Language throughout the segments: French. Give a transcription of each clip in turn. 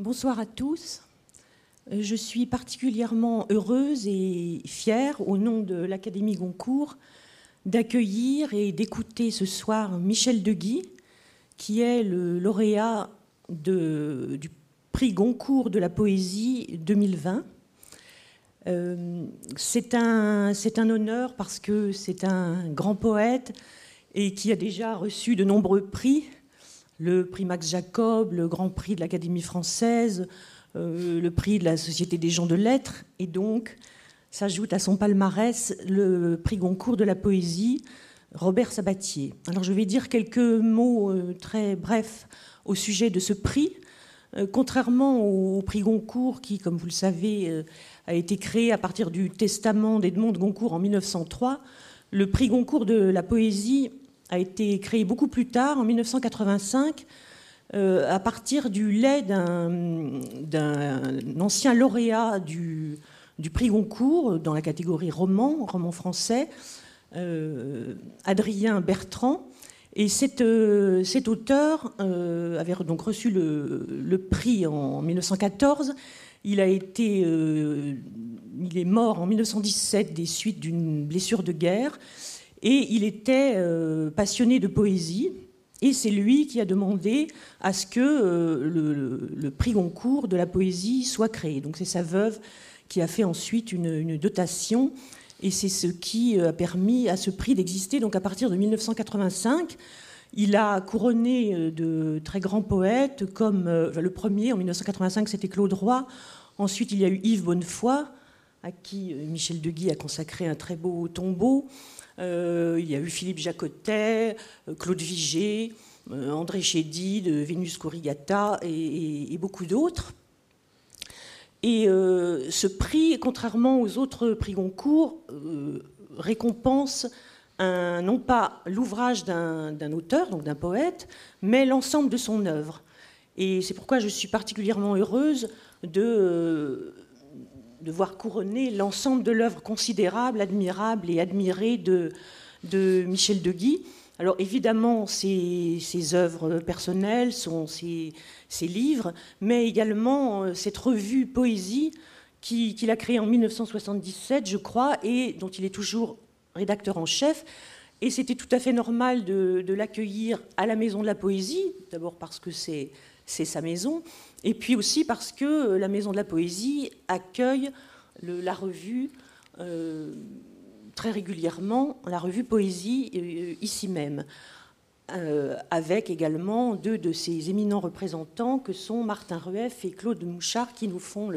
Bonsoir à tous. Je suis particulièrement heureuse et fière, au nom de l'Académie Goncourt, d'accueillir et d'écouter ce soir Michel Deguy, qui est le lauréat du prix Goncourt de la poésie 2020. Euh, c'est un, honneur parce que c'est un grand poète et qui a déjà reçu de nombreux prix, le prix Max Jacob, le Grand Prix de l'Académie française, euh, le prix de la Société des gens de lettres, et donc s'ajoute à son palmarès le prix Goncourt de la poésie, Robert Sabatier. Alors je vais dire quelques mots euh, très brefs au sujet de ce prix. Euh, contrairement au, prix Goncourt, qui, comme vous le savez, a été créé à partir du testament d'Edmond de Goncourt en 1903, le prix Goncourt de la poésie a été créé beaucoup plus tard, en 1985, euh, à partir du lait d'un ancien lauréat du, prix Goncourt dans la catégorie roman, roman français, euh, Adrien Bertrand. Et cet, euh, auteur avait donc reçu le, prix en 1914. Il a été, il est mort en 1917 des suites d'une blessure de guerre. Et il était euh, passionné de poésie. Et c'est lui qui a demandé à ce que euh, le, prix Goncourt de la poésie soit créé. Donc c'est sa veuve qui a fait ensuite une, dotation. Et c'est ce qui a permis à ce prix d'exister. Donc à partir de 1985, il a couronné euh, de très grands poètes, comme le premier en 1985, c'était Claude Roy. Ensuite, il y a eu Yves Bonnefoy, à qui Michel Deguy a consacré un très beau tombeau. Euh, il y a eu Philippe Jacotet, euh, Claude Vigée, euh, André Chédid, Vénus Corrigata et, beaucoup d'autres. Et ce prix, contrairement aux autres prix Goncourt, récompense non pas l'ouvrage d'un auteur, donc d'un poète, mais l'ensemble de son œuvre. Et c'est pourquoi je suis particulièrement heureuse de de voir couronner l'ensemble de l'œuvre considérable, admirable et admirée de, de Michel Deguy. Alors évidemment, ses, ses œuvres personnelles, sont ses, livres, mais également euh, cette revue Poésie qu'il a créée en 1977, je crois, et dont il est toujours rédacteur en chef. Et c'était tout à fait normal de, de l'accueillir à la Maison de la Poésie, d'abord parce que c'est sa maison, et puis aussi parce que euh, la Maison de la Poésie accueille la revue euh, très régulièrement, la revue Poésie euh, ici même. avec également deux de ses éminents représentants que sont Martin Rueff et Claude Mouchard qui nous font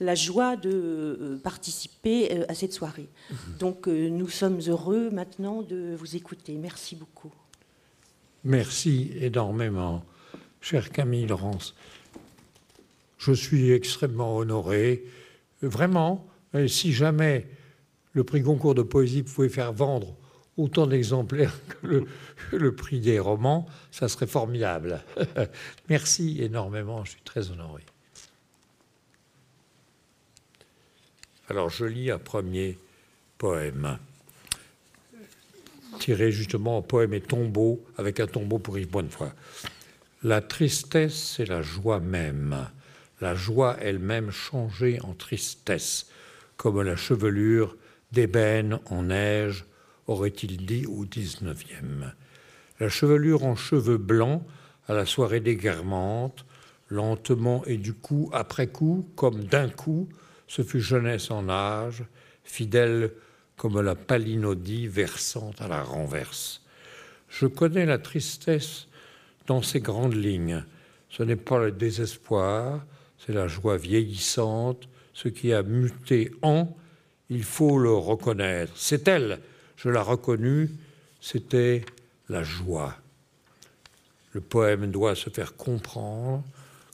la joie de participer à cette soirée. Mhm. Donc nous sommes heureux maintenant de vous écouter. Merci beaucoup. Merci énormément, cher Camille Laurence. Je suis extrêmement honoré. Vraiment, si jamais le prix Goncourt de poésie pouvait faire vendre autant d'exemplaires que le, prix des romans, ça serait formidable. Merci énormément, je suis très honoré. Alors je lis un premier poème, tiré justement en poème et tombeau, avec un tombeau pour Yves Bonnefoy. La tristesse, c'est la joie même la joie elle-même changée en tristesse, comme la chevelure d'ébène en neige, aurait-il dit au XIXe. La chevelure en cheveux blancs à la soirée déguermante, lentement et du coup, après coup, comme d'un coup, ce fut jeunesse en âge, fidèle comme la palinodie versante à la renverse. Je connais la tristesse dans ses grandes lignes. Ce n'est pas le désespoir, c'est la joie vieillissante, ce qui a muté en, il faut le reconnaître. C'est elle, je l'ai reconnue, c'était la joie. Le poème doit se faire comprendre,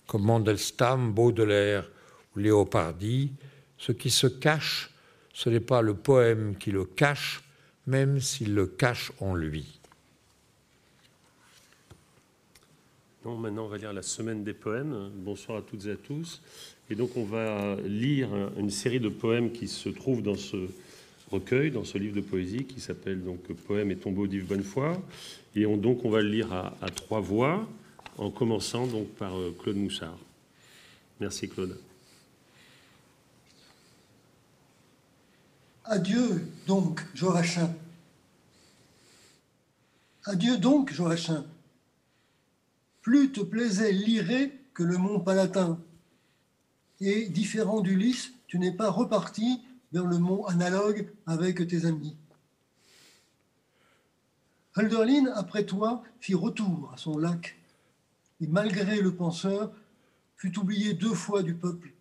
comme Mandelstam, Baudelaire ou Léopardi, ce qui se cache, ce n'est pas le poème qui le cache, même s'il le cache en lui. Maintenant, on va lire la semaine des poèmes. Bonsoir à toutes et à tous. Et donc, on va lire une série de poèmes qui se trouvent dans ce recueil, dans ce livre de poésie qui s'appelle donc Poèmes et tombeaux d'Yves Bonnefoy. Et donc, on va le lire à, trois voix, en commençant donc par euh, Claude Moussard. Merci Claude. Adieu donc, Joachim. Adieu donc, Joachim. Plus te plaisait l'Irée que le mont Palatin. Et différent d'Ulysse, tu n'es pas reparti vers le mont analogue avec tes amis. Hölderlin, après toi, fit retour à son lac, et malgré le penseur, fut oublié deux fois du peuple.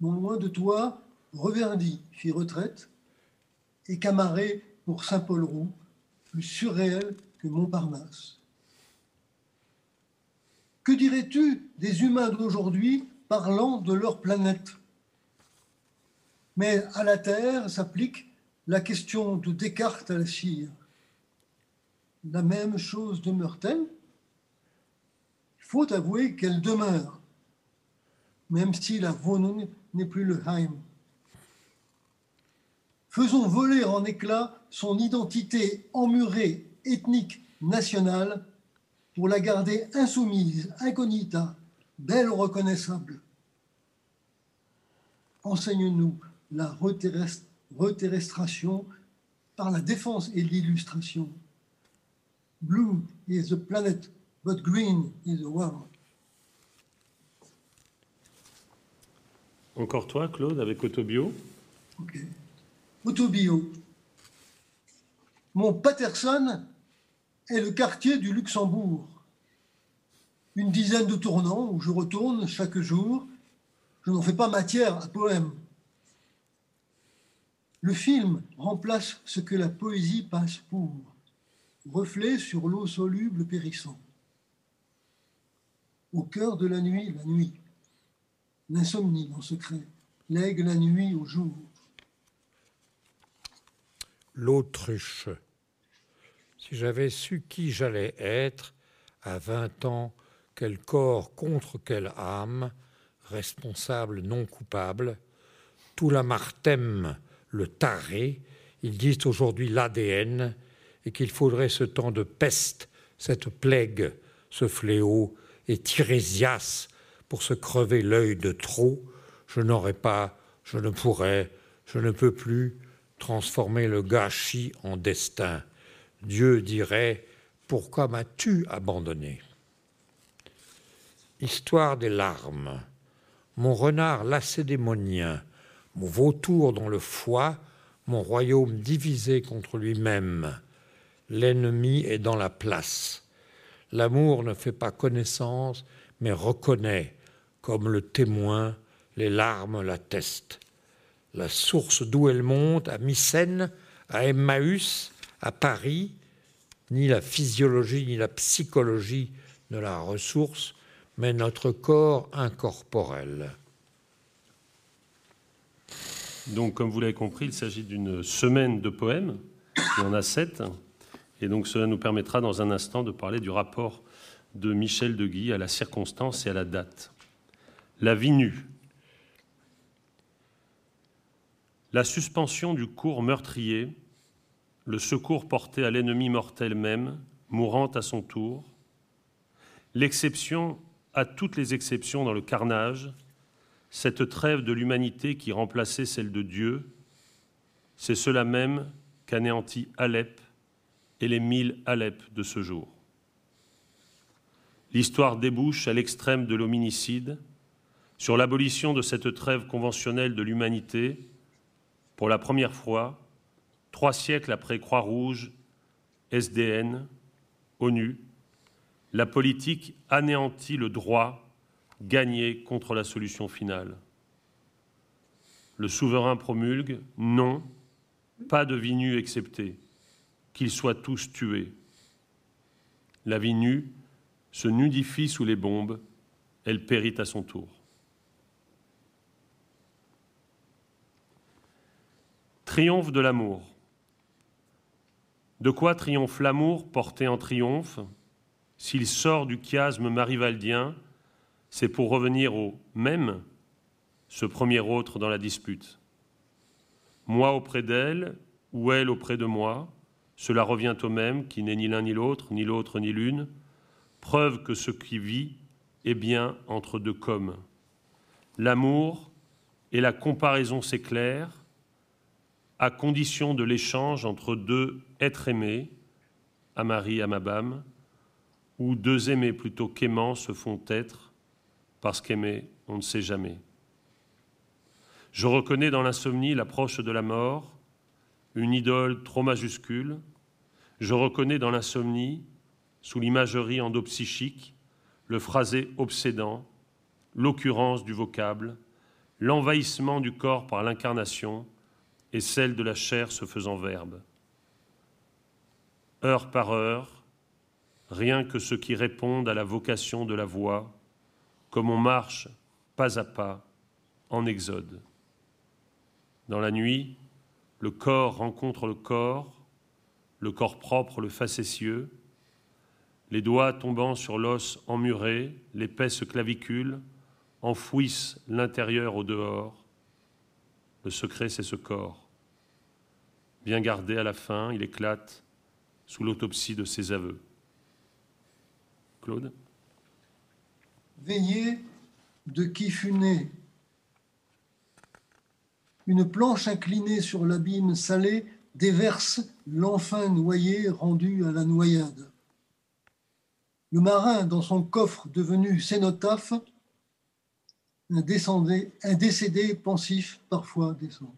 Non loin de toi, Reverdy fit retraite, et Camaré pour Saint-Paul-Roux, plus surréel que Montparnasse. Que dirais-tu des humains d'aujourd'hui parlant de leur planète? Mais à la Terre s'applique la question de Descartes à la cire. La même chose demeure-t-elle? Il faut avouer qu'elle demeure, même si la Wohnung n'est plus le Heim. Faisons voler en éclats son identité emmurée, ethnique, nationale, pour la garder insoumise, incognita, belle reconnaissable. Enseigne-nous la reterrestration par la défense et l'illustration. Blue is the planet, but green is the world. Encore toi, Claude, avec Autobio. Ok. Autobio. Mon Patterson est le quartier du Luxembourg. Une dizaine de tournants où je retourne chaque jour. Je n'en fais pas matière à poème. Le film remplace ce que la poésie passe pour, reflet sur l'eau soluble périssant. Au cœur de la nuit, la nuit. L'insomnie en secret lègue la nuit au jour. L'autruche. Si j'avais su qui j'allais être, à vingt ans, quel corps contre quelle âme, responsable non coupable, tout l'amartème, le taré, ils disent aujourd'hui l'ADN, et qu'il faudrait ce temps de peste, cette plague, ce fléau, et Tirésias pour se crever l'œil de trop, je n'aurais pas, je ne pourrais, je ne peux plus transformer le gâchis en destin. Dieu dirait Pourquoi m'as-tu abandonné? Histoire des larmes. Mon renard lacédémonien, mon vautour dans le foie, mon royaume divisé contre lui-même. L'ennemi est dans la place. L'amour ne fait pas connaissance, mais reconnaît, comme le témoin, les larmes l'attestent. La source d'où elle monte, à Mycène, à Emmaüs, à Paris, ni la physiologie ni la psychologie ne la ressource, mais notre corps incorporel. Donc, comme vous l'avez compris, il s'agit d'une semaine de poèmes. Il y en a sept. Et donc, cela nous permettra dans un instant de parler du rapport de Michel de Guy à la circonstance et à la date. La vie nue. La suspension du cours meurtrier, le secours porté à l'ennemi mortel même, mourant à son tour, l'exception à toutes les exceptions dans le carnage, cette trêve de l'humanité qui remplaçait celle de Dieu, c'est cela même qu'anéantit Alep et les mille Alep de ce jour. L'histoire débouche à l'extrême de l'hominicide, sur l'abolition de cette trêve conventionnelle de l'humanité, pour la première fois, trois siècles après Croix-Rouge, SDN, ONU, la politique anéantit le droit gagner contre la solution finale. Le souverain promulgue non, pas de vie nue exceptée, qu'ils soient tous tués. La vie nue se nudifie sous les bombes, elle périt à son tour. Triomphe de l'amour. De quoi triomphe l'amour porté en triomphe s'il sort du chiasme marivaldien c'est pour revenir au même, ce premier autre dans la dispute. Moi auprès d'elle, ou elle auprès de moi, cela revient au même, qui n'est ni l'un ni l'autre, ni l'autre ni l'une, preuve que ce qui vit est bien entre deux comme. L'amour et la comparaison s'éclairent à condition de l'échange entre deux êtres aimés, Amari Amabam, où deux aimés plutôt qu'aimants se font être, parce qu'aimer, on ne sait jamais. Je reconnais dans l'insomnie l'approche de la mort, une idole trop majuscule. Je reconnais dans l'insomnie, sous l'imagerie endopsychique, le phrasé obsédant, l'occurrence du vocable, l'envahissement du corps par l'incarnation et celle de la chair se faisant verbe. Heure par heure, rien que ceux qui répondent à la vocation de la voix, comme on marche pas à pas en exode. Dans la nuit, le corps rencontre le corps, le corps propre le facétieux, les doigts tombant sur l'os emmuré, l'épaisse clavicule, enfouissent l'intérieur au dehors. Le secret, c'est ce corps. Bien gardé à la fin, il éclate sous l'autopsie de ses aveux. Claude? Veillez de qui fut né. Une planche inclinée sur l'abîme salé déverse l'enfin noyé rendu à la noyade. Le marin, dans son coffre devenu cénotaphe, un décédé pensif parfois descend.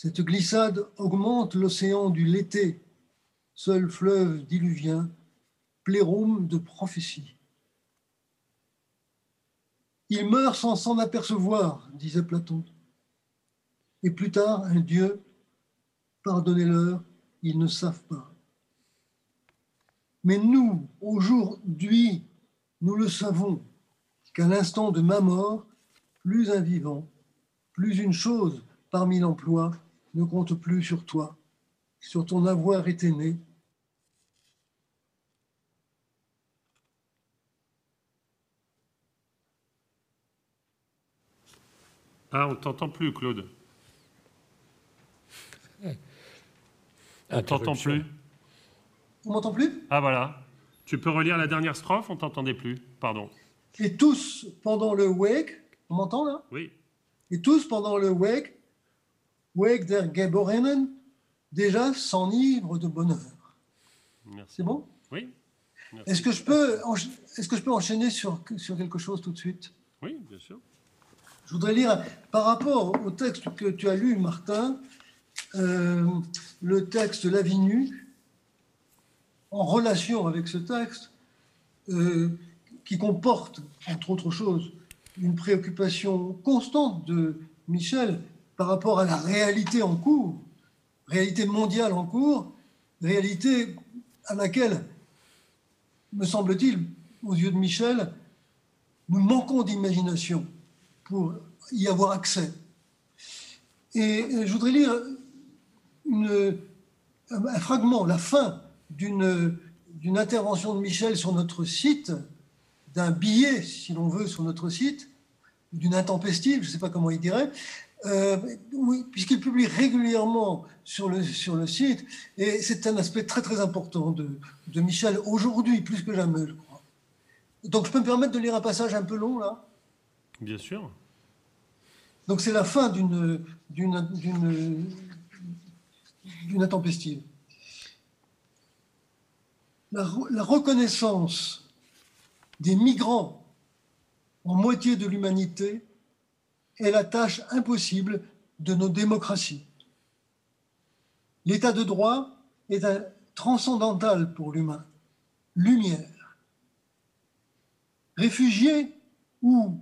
Cette glissade augmente l'océan du l'été, seul fleuve diluvien, plérome de prophétie. Il meurt sans s'en apercevoir, disait Platon. Et plus tard, un Dieu, pardonnez-leur, ils ne savent pas. Mais nous, aujourd'hui, nous le savons, qu'à l'instant de ma mort, plus un vivant, plus une chose parmi l'emploi ne compte plus sur toi, sur ton avoir été né, Ah, on t'entend plus, Claude. On t'entend plus. On m'entend plus? Ah voilà. Tu peux relire la dernière strophe? On t'entendait plus. Pardon. Et tous pendant le wake, on m'entend là? Oui. Et tous pendant le wake, wake der Geborenen, déjà s'enivrent de bonheur. Merci. C'est bon? Oui. Est-ce que je peux, est-ce que je peux enchaîner sur, sur quelque chose tout de suite? Oui, bien sûr. Je voudrais lire, par rapport au texte que tu as lu, Martin, euh, le texte La vie nue, en relation avec ce texte, euh, qui comporte, entre autres choses, une préoccupation constante de Michel par rapport à la réalité en cours, réalité mondiale en cours, réalité à laquelle, me semble-t-il, aux yeux de Michel, nous manquons d'imagination pour y avoir accès. Et euh, je voudrais lire un fragment, la fin d'une intervention de Michel sur notre site, d'un billet, si l'on veut, sur notre site, d'une intempestive, je ne sais pas comment il dirait, euh, oui, puisqu'il publie régulièrement sur le, sur le site, et c'est un aspect très très important de, de Michel aujourd'hui, plus que jamais, je crois. Donc je peux me permettre de lire un passage un peu long là? Bien sûr. donc c'est la fin d'une intempestive. La, la reconnaissance des migrants en moitié de l'humanité est la tâche impossible de nos démocraties. L'état de droit est transcendantal pour l'humain. Lumière. Réfugiés ou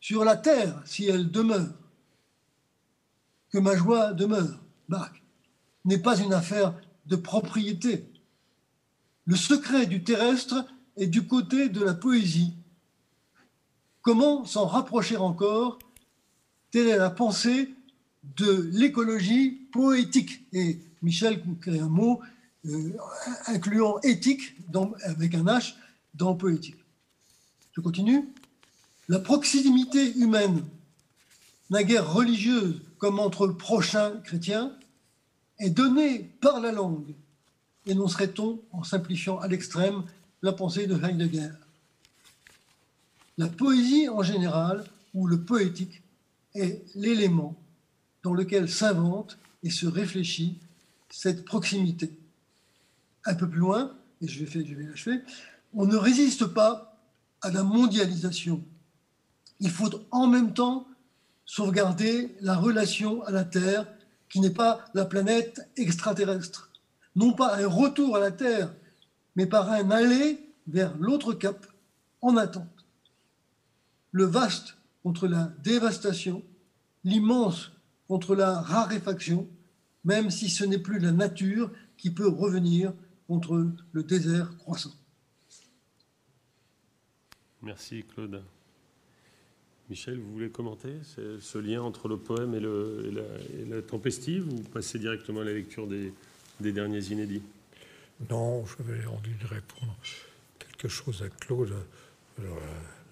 sur la terre si elle demeure. Que ma joie demeure, Bach, n'est pas une affaire de propriété. Le secret du terrestre est du côté de la poésie. Comment s'en rapprocher encore? Telle est la pensée de l'écologie poétique. Et Michel crée un mot euh, incluant éthique avec un H dans poétique. Je continue la proximité humaine, la guerre religieuse comme entre prochains chrétiens, est donnée par la langue, énoncerait-on en simplifiant à l'extrême la pensée de Heidegger? La poésie en général, ou le poétique, est l'élément dans lequel s'invente et se réfléchit cette proximité. Un peu plus loin, et je vais, je vais l'achever, on ne résiste pas à la mondialisation. Il faut en même temps sauvegarder la relation à la Terre, qui n'est pas la planète extraterrestre. Non pas un retour à la Terre, mais par un aller vers l'autre cap en attente. Le vaste contre la dévastation, l'immense contre la raréfaction, même si ce n'est plus la nature qui peut revenir contre le désert croissant. Merci Claude. Michel, vous voulez commenter ce lien entre le poème et, la, tempestive ou passer directement à la lecture des, derniers inédits? Non, j'avais envie de répondre quelque chose à Claude, alors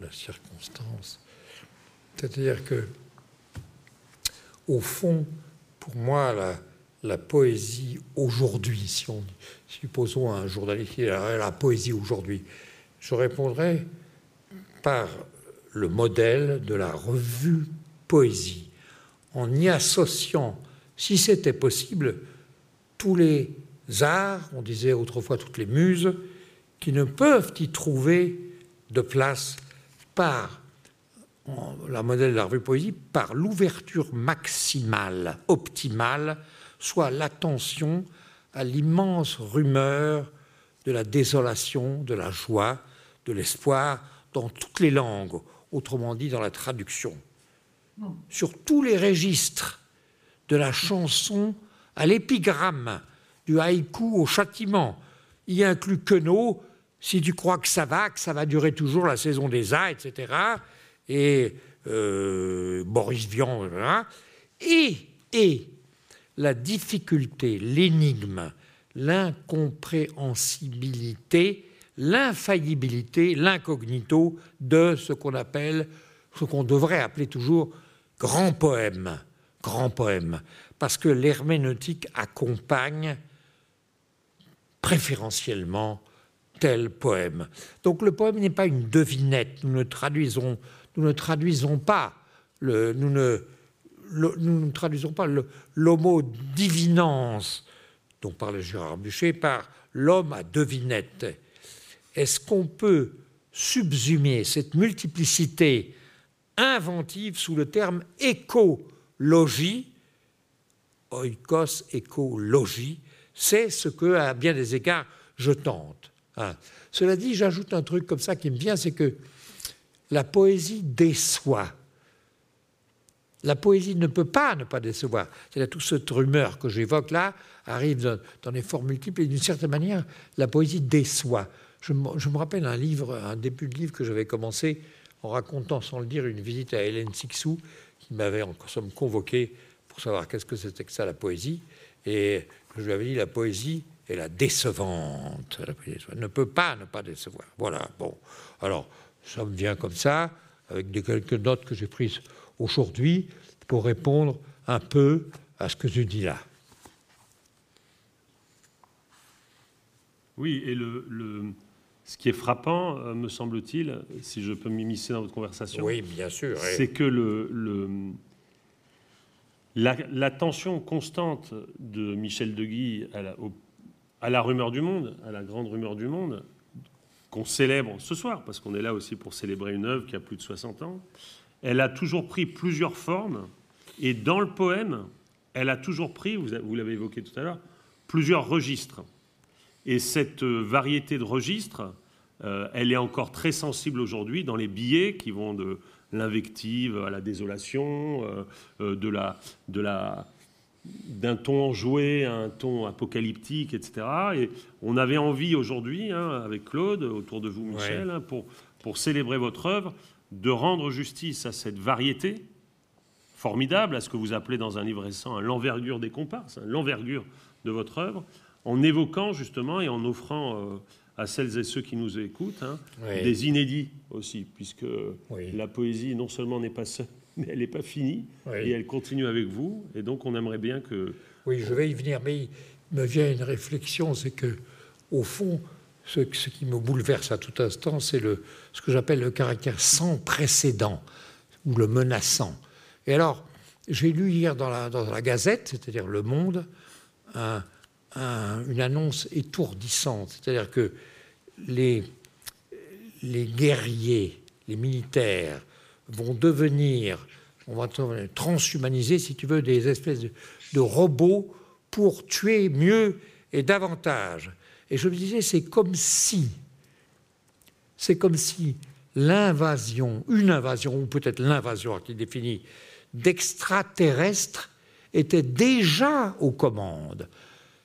la, circonstance. C'est-à-dire que, au fond, pour moi, la, poésie aujourd'hui, si on supposons un journaliste la poésie aujourd'hui, je répondrais par le modèle de la revue Poésie, en y associant, si c'était possible, tous les arts, on disait autrefois toutes les muses, qui ne peuvent y trouver de place par la modèle de la revue Poésie, par l'ouverture maximale, optimale, soit l'attention à l'immense rumeur de la désolation, de la joie, de l'espoir dans toutes les langues, autrement dit dans la traduction, sur tous les registres, de la chanson à l'épigramme, du haïku au châtiment, y inclut Queneau, si tu crois que ça va, que ça va durer toujours la saison des A, etc., et euh, Boris Vian, et, et la difficulté, l'énigme, l'incompréhensibilité l'infaillibilité, l'incognito de ce qu'on appelle, ce qu'on devrait appeler toujours grand poème, grand poème, parce que l'herméneutique accompagne préférentiellement tel poème. Donc le poème n'est pas une devinette, nous ne traduisons, nous ne traduisons pas le, nous ne, nous traduisons pas l'homo divinance dont parlait Gérard Bûcher par l'homme à devinette est-ce qu'on peut subsumer cette multiplicité inventive sous le terme écologie? Oikos, écologie, c'est ce que, à bien des égards, je tente. Hein. Cela dit, j'ajoute un truc comme ça qui me vient, c'est que la poésie déçoit. La poésie ne peut pas ne pas décevoir. C'est-à-dire toute cette rumeur que j'évoque là arrive dans, dans des formes multiples et d'une certaine manière, la poésie déçoit. Je me, rappelle un livre, un début de livre que j'avais commencé en racontant, sans le dire, une visite à Hélène Sixou, qui m'avait en somme convoqué pour savoir qu'est-ce que c'était que ça, la poésie. Et je lui avais dit, la poésie est la décevante. La ne peut pas ne pas décevoir. Voilà, bon. Alors, ça me vient comme ça, avec des quelques notes que j'ai prises aujourd'hui, pour répondre un peu à ce que je dis là. Oui, et le, ce qui est frappant, euh, me semble-t-il, si je peux m'immiscer dans votre conversation, oui, bien sûr, c'est que le, la, tension constante de Michel Deguy à la, à la rumeur du monde, à la grande rumeur du monde, qu'on célèbre ce soir, parce qu'on est là aussi pour célébrer une œuvre qui a plus de 60 ans, elle a toujours pris plusieurs formes, et dans le poème, elle a toujours pris, vous l'avez évoqué tout à l'heure, plusieurs registres. Et cette euh, variété de registres, euh, elle est encore très sensible aujourd'hui dans les billets qui vont de l'invective à la désolation, euh, de la, de la, d'un ton enjoué à un ton apocalyptique, etc. Et on avait envie aujourd'hui, hein, avec Claude, autour de vous, Michel, hein, pour, pour célébrer votre œuvre, de rendre justice à cette variété formidable, à ce que vous appelez dans un livre récent l'envergure des comparses, hein, l'envergure de votre œuvre, en évoquant justement et en offrant euh, à celles et ceux qui nous écoutent des inédits aussi, puisque la poésie non seulement n'est pas seule, mais elle n'est pas finie et elle continue avec vous. Et donc on aimerait bien que... Oui, je vais y venir, mais il me vient une réflexion, c'est que au fond, ce, qui me bouleverse à tout instant, c'est ce que j'appelle le caractère sans précédent ou le menaçant. Et alors, j'ai lu hier dans la, dans la Gazette, c'est-à-dire Le Monde, une annonce étourdissante. C'est-à-dire que les, les guerriers, les militaires vont devenir, on va transhumaniser, si tu veux, des espèces de robots pour tuer mieux et davantage. Et je me disais, c'est comme si, c'est comme si l'invasion, une invasion, ou peut-être l'invasion qui définit, d'extraterrestres était déjà aux commandes,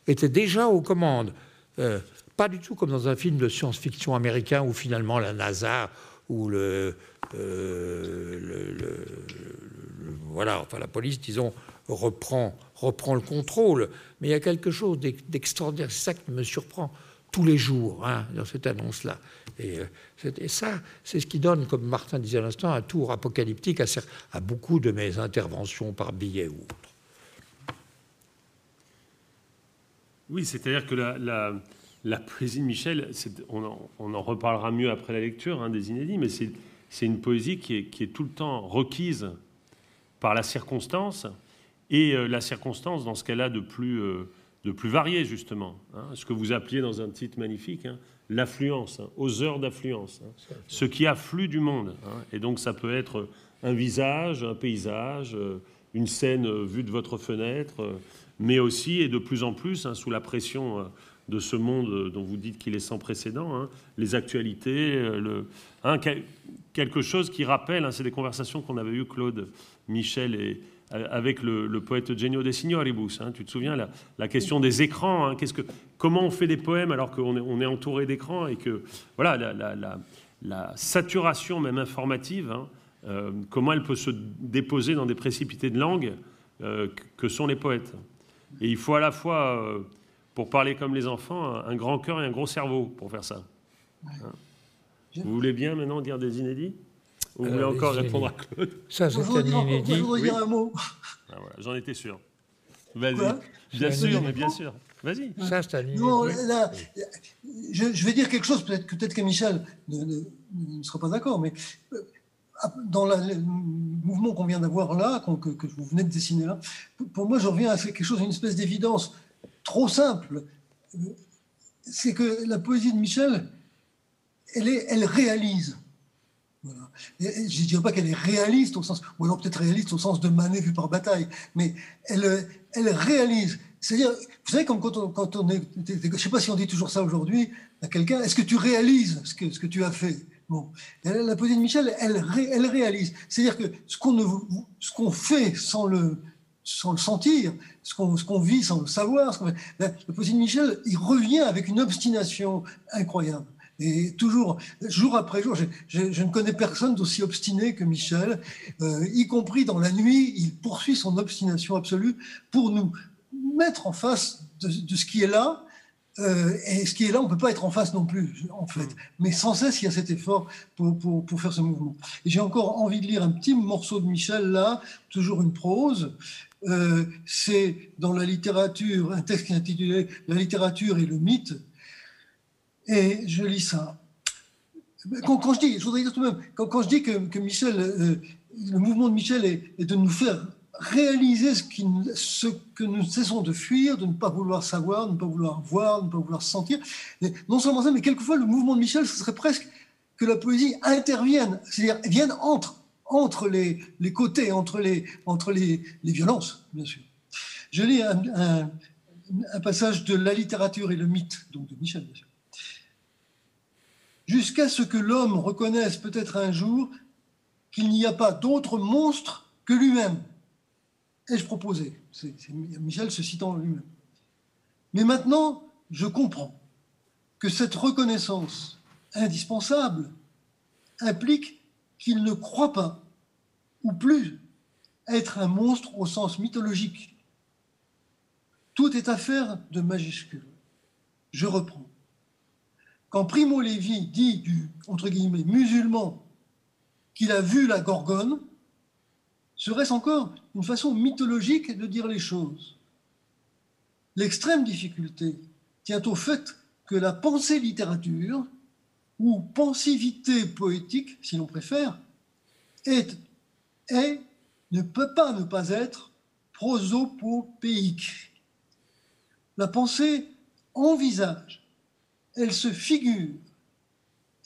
était déjà aux commandes. Euh, pas du tout comme dans un film de science-fiction américain où finalement la NASA ou le, euh, voilà, enfin la police, disons, reprend, reprend le contrôle. Mais il y a quelque chose d'extraordinaire. C'est ça qui me surprend tous les jours hein, dans cette annonce-là. Et, euh, ça, c'est ce qui donne, comme Martin disait à l'instant, un tour apocalyptique à, beaucoup de mes interventions par billet ou autre. Oui, c'est-à-dire que la, poésie de Michel, on en, reparlera mieux après la lecture hein, des inédits, mais c'est une poésie qui est, qui est, tout le temps requise par la circonstance et euh, la circonstance dans ce qu'elle a de plus, euh, de plus varié, justement. Hein, ce que vous appeliez dans un titre magnifique, hein, l'affluence, aux heures d'affluence, ce qui afflue du monde. et donc ça peut être un visage, un paysage, euh, une scène vue de votre fenêtre, mais aussi, et de plus en plus, sous la pression de ce monde dont vous dites qu'il est sans précédent, les actualités, le, quelque chose qui rappelle, c'est des conversations qu'on avait eues, Claude, Michel et, euh, avec le, poète Genio de Signoribus. Hein, tu te souviens, la, question des écrans. Hein, comment on fait des poèmes alors qu'on est, entouré d'écrans et que voilà, la, saturation même informative, hein, euh, comment elle peut se déposer dans des précipités de langue euh, que sont les poètes. Et il faut à la fois, pour parler comme les enfants, un grand cœur et un gros cerveau pour faire ça. Vous voulez bien maintenant dire des inédits? Vous voulez encore répondre à Claude? Ça, c'est un inédit. Je voudrais dire un mot? Ah, voilà, J'en étais sûr. Vas-y. Bien sûr, mais bien sûr. Vas-y. Ça, c'est un inédit. Non, là, je, je, vais dire quelque chose, peut-être peut que Michel ne, ne, ne, sera pas d'accord, mais euh, dans la, le mouvement qu'on vient d'avoir là, que, que, vous venez de dessiner là, pour moi, je reviens à quelque chose, une espèce d'évidence trop simple. C'est que la poésie de Michel, elle, réalise. je ne dirais pas qu'elle est réaliste au sens, ou alors peut-être réaliste au sens de Manet vu par bataille, mais elle, réalise. C'est-à-dire, vous savez, comme quand on, quand on est, je ne sais pas si on dit toujours ça aujourd'hui à quelqu'un, est-ce que tu réalises ce que, tu as fait? Bon, la poésie de Michel, elle, réalise. C'est-à-dire que ce qu'on fait sans le, sans le sentir, ce qu'on qu'on vit sans le savoir, la poésie de Michel, il revient avec une obstination incroyable. Et toujours, jour après jour, je, ne connais personne d'aussi obstiné que Michel, euh, y compris dans la nuit, il poursuit son obstination absolue pour nous mettre en face de, ce qui est là. Euh, et ce qui est là, on ne peut pas être en face non plus, en fait. Mais sans cesse, il y a cet effort pour, pour, pour faire ce mouvement. Et j'ai encore envie de lire un petit morceau de Michel, là, toujours une prose. Euh, c'est dans la littérature, un texte qui est intitulé La littérature et le mythe et je lis ça. Quand, je dis, je voudrais dire tout de même, quand, je dis que, Michel, euh, le mouvement de Michel est, de nous faire réaliser ce, que nous cessons de fuir, de ne pas vouloir savoir, de ne pas vouloir voir, de ne pas vouloir sentir. non seulement ça, mais quelquefois le mouvement de Michel, ce serait presque que la poésie intervienne, c'est-à-dire vienne entre, entre les, côtés, entre, les, entre les, violences, bien sûr. Je lis un, passage de La littérature et le mythe, donc de Michel, bien sûr jusqu'à ce que l'homme reconnaisse peut-être un jour qu'il n'y a pas d'autre monstre que lui-même. Ai-je proposé? Michel se citant lui-même. Mais maintenant, je comprends que cette reconnaissance indispensable implique qu'il ne croit pas, ou plus, être un monstre au sens mythologique. Tout est affaire de majuscule. Je reprends. Quand Primo Levi dit du entre guillemets musulman qu'il a vu la Gorgone, serait-ce encore une façon mythologique de dire les choses? L'extrême difficulté tient au fait que la pensée littérature, ou pensivité poétique, si l'on préfère, est, ne peut pas ne pas être prosopopéique. La pensée envisage, elle se figure.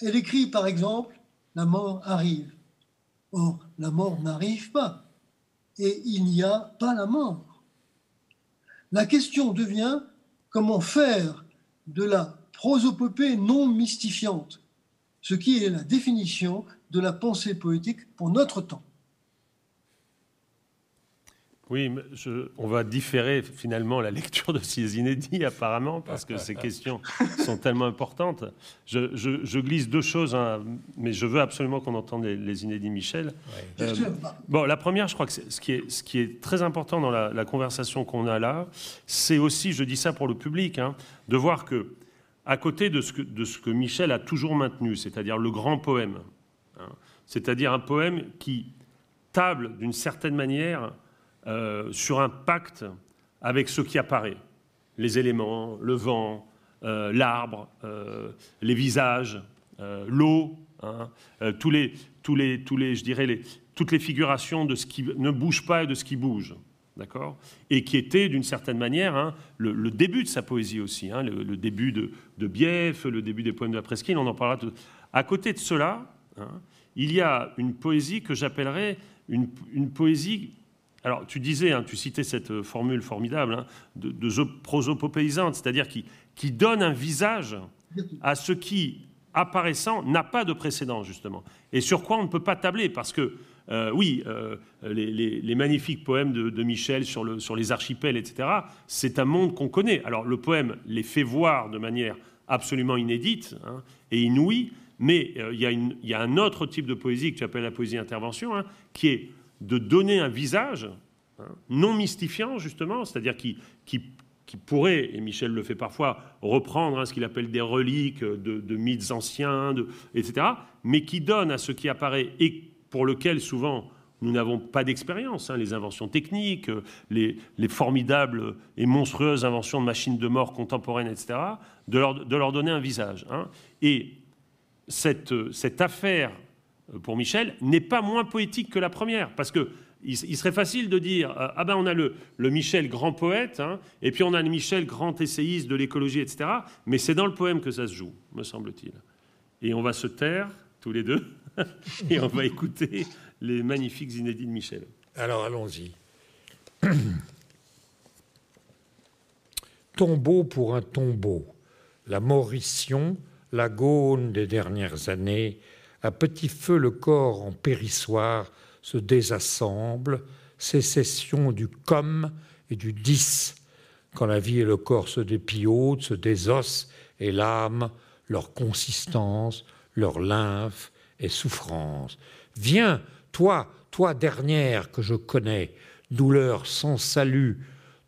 Elle écrit par exemple La mort arrive. Or, la mort n'arrive pas et il n'y a pas la mort. La question devient comment faire de la prosopopée non mystifiante, ce qui est la définition de la pensée poétique pour notre temps. Oui, on va différer finalement la lecture de ces inédits apparemment parce que ces questions sont tellement importantes. Je, glisse deux choses, hein, mais je veux absolument qu'on entende les, inédits Michel. Euh, bon, la première, je crois que ce qui, est, ce qui est très important dans la, conversation qu'on a là, c'est aussi, je dis ça pour le public, hein, de voir que à côté de ce que, Michel a toujours maintenu, c'est-à-dire le grand poème, hein, c'est-à-dire un poème qui table d'une certaine manière euh, sur un pacte avec ce qui apparaît, les éléments, le vent, euh, l'arbre, euh, les visages, l'eau, toutes les figurations de ce qui ne bouge pas et de ce qui bouge. D'accord? Et qui était, d'une certaine manière, hein, le, début de sa poésie aussi, hein, le, début de, de, Bief, le début des poèmes de la Presqu'île, on en parlera tout. À côté de cela, il y a une poésie que j'appellerais une, poésie alors, tu disais, hein, tu citais cette euh, formule formidable hein, de, prosopopéisante, c'est-à-dire qui donne un visage à ce qui, apparaissant, n'a pas de précédent, justement. Et sur quoi on ne peut pas tabler, parce que, euh, oui, euh, les, magnifiques poèmes de, Michel sur, le, sur, les archipels, etc., c'est un monde qu'on connaît. Alors, le poème les fait voir de manière absolument inédite hein, et inouïe, mais il y, a un autre type de poésie que tu appelles la poésie intervention, qui est de donner un visage hein, non mystifiant, justement, c'est-à-dire qui, pourrait, et Michel le fait parfois, reprendre hein, ce qu'il appelle des reliques de, mythes anciens, etc., mais qui donne à ce qui apparaît et pour lequel souvent nous n'avons pas d'expérience, hein, les inventions techniques, les, formidables et monstrueuses inventions de machines de mort contemporaines, etc., de leur, donner un visage. Et cette, cette affaire pour Michel, n'est pas moins poétique que la première. Parce que il, serait facile de dire euh, ah ben on a le, le Michel grand poète, hein, et puis on a le Michel grand essayiste de l'écologie, etc. Mais c'est dans le poème que ça se joue, me semble-t-il. Et on va se taire tous les deux et on va écouter les magnifiques inédits de Michel. Alors allons-y. tombeau pour un tombeau, la morition, la gaune des dernières années, à petit feu, le corps en périssoire se désassemble, sécession du comme et du dis, quand la vie et le corps se dépiotent, se désossent, et l'âme, leur consistance, leur lymphe et souffrance. Viens, toi, toi dernière que je connais, douleur sans salut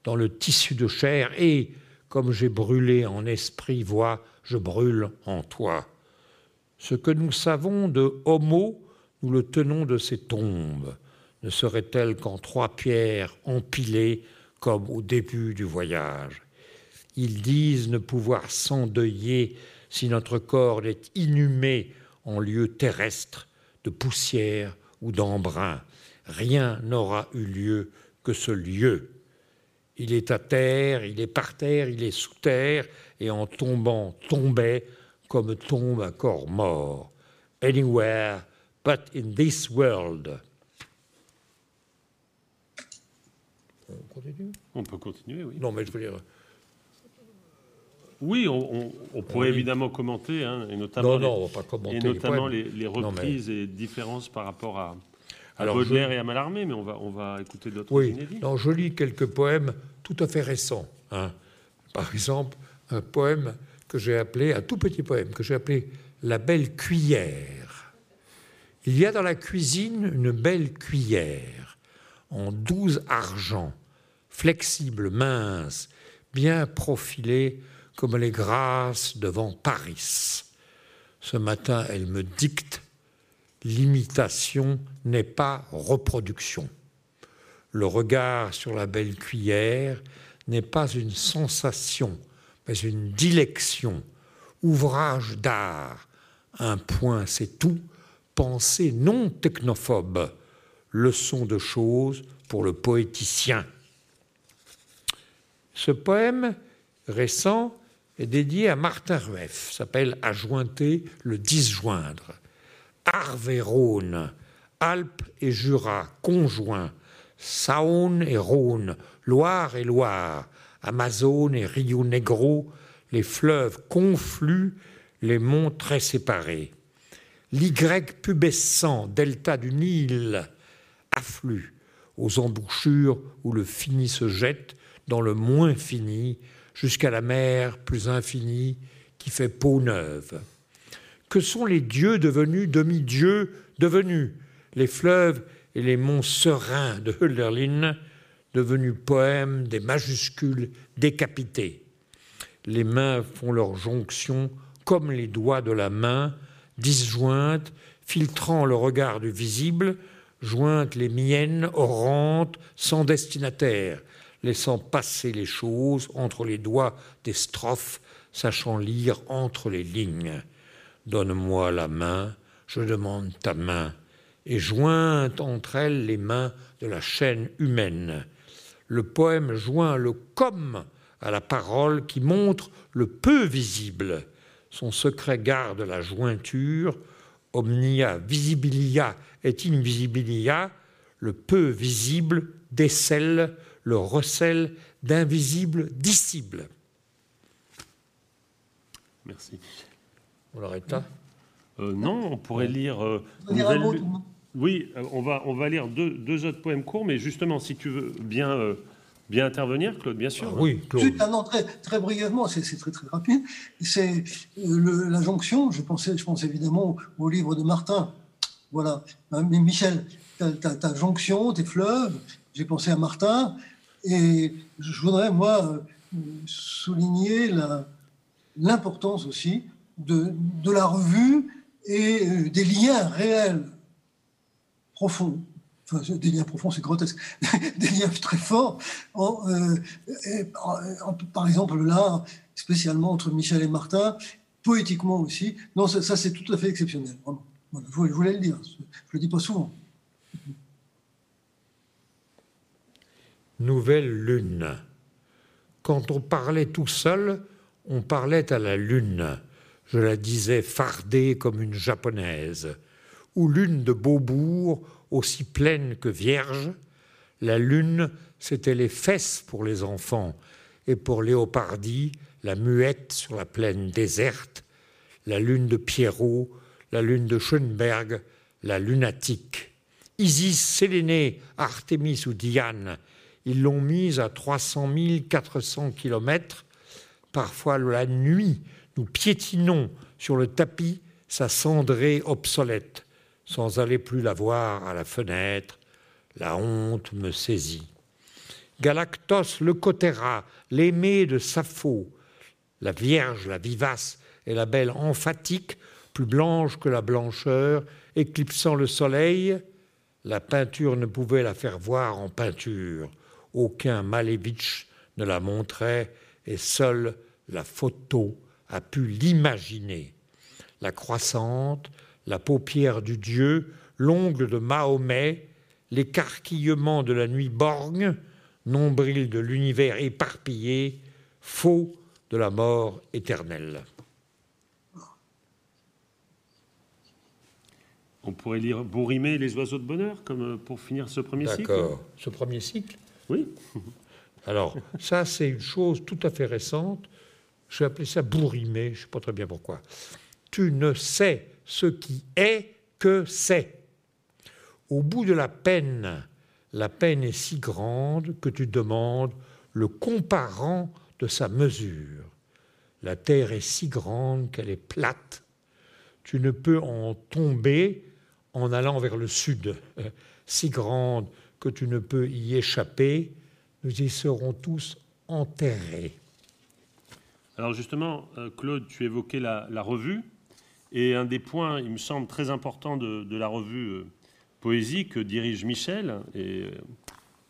dans le tissu de chair, et, comme j'ai brûlé en esprit, vois, je brûle en toi. Ce que nous savons de Homo, nous le tenons de ses tombes. Ne serait-elle qu'en trois pierres empilées comme au début du voyage? Ils disent ne pouvoir s'endeuiller si notre corps est inhumé en lieu terrestre de poussière ou d'embrun. Rien n'aura eu lieu que ce lieu. Il est à terre, il est par terre, il est sous terre, et en tombant tombait comme tombe un corps mort. Anywhere but in this world. On continue? On peut continuer, oui. Non, mais je veux dire. Oui, on, pourrait évidemment commenter, hein, et notamment, non, non, pas commenter et notamment les, reprises et différences par rapport à, à Baudelaire et à Mallarmé, mais on va, on va écouter d'autres oui. Non, je lis quelques poèmes tout à fait récents. Hein. Par exemple, un poème que j'ai appelé, un tout petit poème, que j'ai appelé La belle cuillère. Il y a dans la cuisine une belle cuillère en douze argent, flexible, mince, bien profilée comme les grâces devant Paris. Ce matin, elle me dicte L'imitation n'est pas reproduction. Le regard sur la belle cuillère n'est pas une sensation, mais une dilection ouvrage d'art, un point c'est tout, pensée non technophobe, leçon de choses pour le poéticien. Ce poème récent est dédié à Martin Rueff, s'appelle Ajointer le disjoindre. Arve et Rhône, Alpes et Jura, conjoints, Saône et Rhône, Loire et Loire, Amazone et Rio Negro, les fleuves confluent, les monts très séparés. L'Y pubescent, delta du Nil, afflue aux embouchures où le fini se jette dans le moins fini, jusqu'à la mer plus infinie qui fait peau neuve. Que sont les dieux devenus demi-dieux devenus, les fleuves et les monts sereins de Hölderlin, devenus poèmes des majuscules décapités. Les mains font leur jonction comme les doigts de la main, disjointes, filtrant le regard du visible, jointes les miennes, orantes, sans destinataire, laissant passer les choses entre les doigts des strophes, sachant lire entre les lignes. Donne-moi la main, je demande ta main, et jointe entre elles les mains de la chaîne humaine. Le poème joint le comme à la parole qui montre le peu visible. Son secret garde la jointure, omnia visibilia et invisibilia, le peu visible décèle le recel d'invisibles disciples. Merci. On l'arrête là euh, Non, on pourrait lire. Euh, oui, euh, on va, on va lire deux, deux, autres poèmes courts, mais justement, si tu veux bien, bien intervenir, Claude, bien sûr. Ah oui, Claude. très, très brièvement, c'est très très rapide. C'est la jonction. Je pensais, je pense évidemment au, livre de Martin. Voilà, mais Michel, ta jonction, tes fleuves. J'ai pensé à Martin. Et je voudrais, moi, souligner l'importance aussi de, de, la revue et euh, des liens réels, profonds. Enfin, des liens profonds, c'est grotesque. des liens très forts. Euh, par exemple, là, spécialement entre Michel et Martin, poétiquement aussi. Non, ça, c'est tout à fait exceptionnel. je voulais le dire. Je ne le dis pas souvent. Nouvelle lune. Quand on parlait tout seul, on parlait à la lune. Je la disais fardée comme une japonaise. Ou lune de Beaubourg, aussi pleine que vierge. La lune, c'était les fesses pour les enfants, et pour Léopardi, la muette sur la plaine déserte, la lune de Pierrot, la lune de Schoenberg, la lunatique. Isis, Sélénée, Artémis ou Diane, ils l'ont mise à 300 000, 400 kilomètres. Parfois, la nuit, nous piétinons sur le tapis sa cendrée obsolète, sans aller plus la voir à la fenêtre. La honte me saisit. Galactos, le Cotera, l'aimé de Sappho, la Vierge, la vivace et la belle emphatique, plus blanche que la blancheur, éclipsant le soleil, la peinture ne pouvait la faire voir en peinture aucun Malevitch ne la montrait et seule la photo a pu l'imaginer. La croissante, la paupière du Dieu, l'ongle de Mahomet, l'écarquillement de la nuit borgne, nombril de l'univers éparpillé, faux de la mort éternelle. On pourrait lire Bourrimé les oiseaux de bonheur, comme pour finir ce premier cycle? D'accord. Ce premier cycle oui. Alors, ça, c'est une chose tout à fait récente. Je vais appeler ça bourrimé, je ne sais pas très bien pourquoi. Tu ne sais ce qui est que c'est. Au bout de la peine, la peine est si grande que tu demandes le comparant de sa mesure. La terre est si grande qu'elle est plate. Tu ne peux en tomber en allant vers le sud, si grande que tu ne peux y échapper, nous y serons tous enterrés. Alors justement, euh, Claude, tu évoquais la, revue, et un des points, il me semble, très important de, la revue euh, Poésie que dirige Michel, et euh,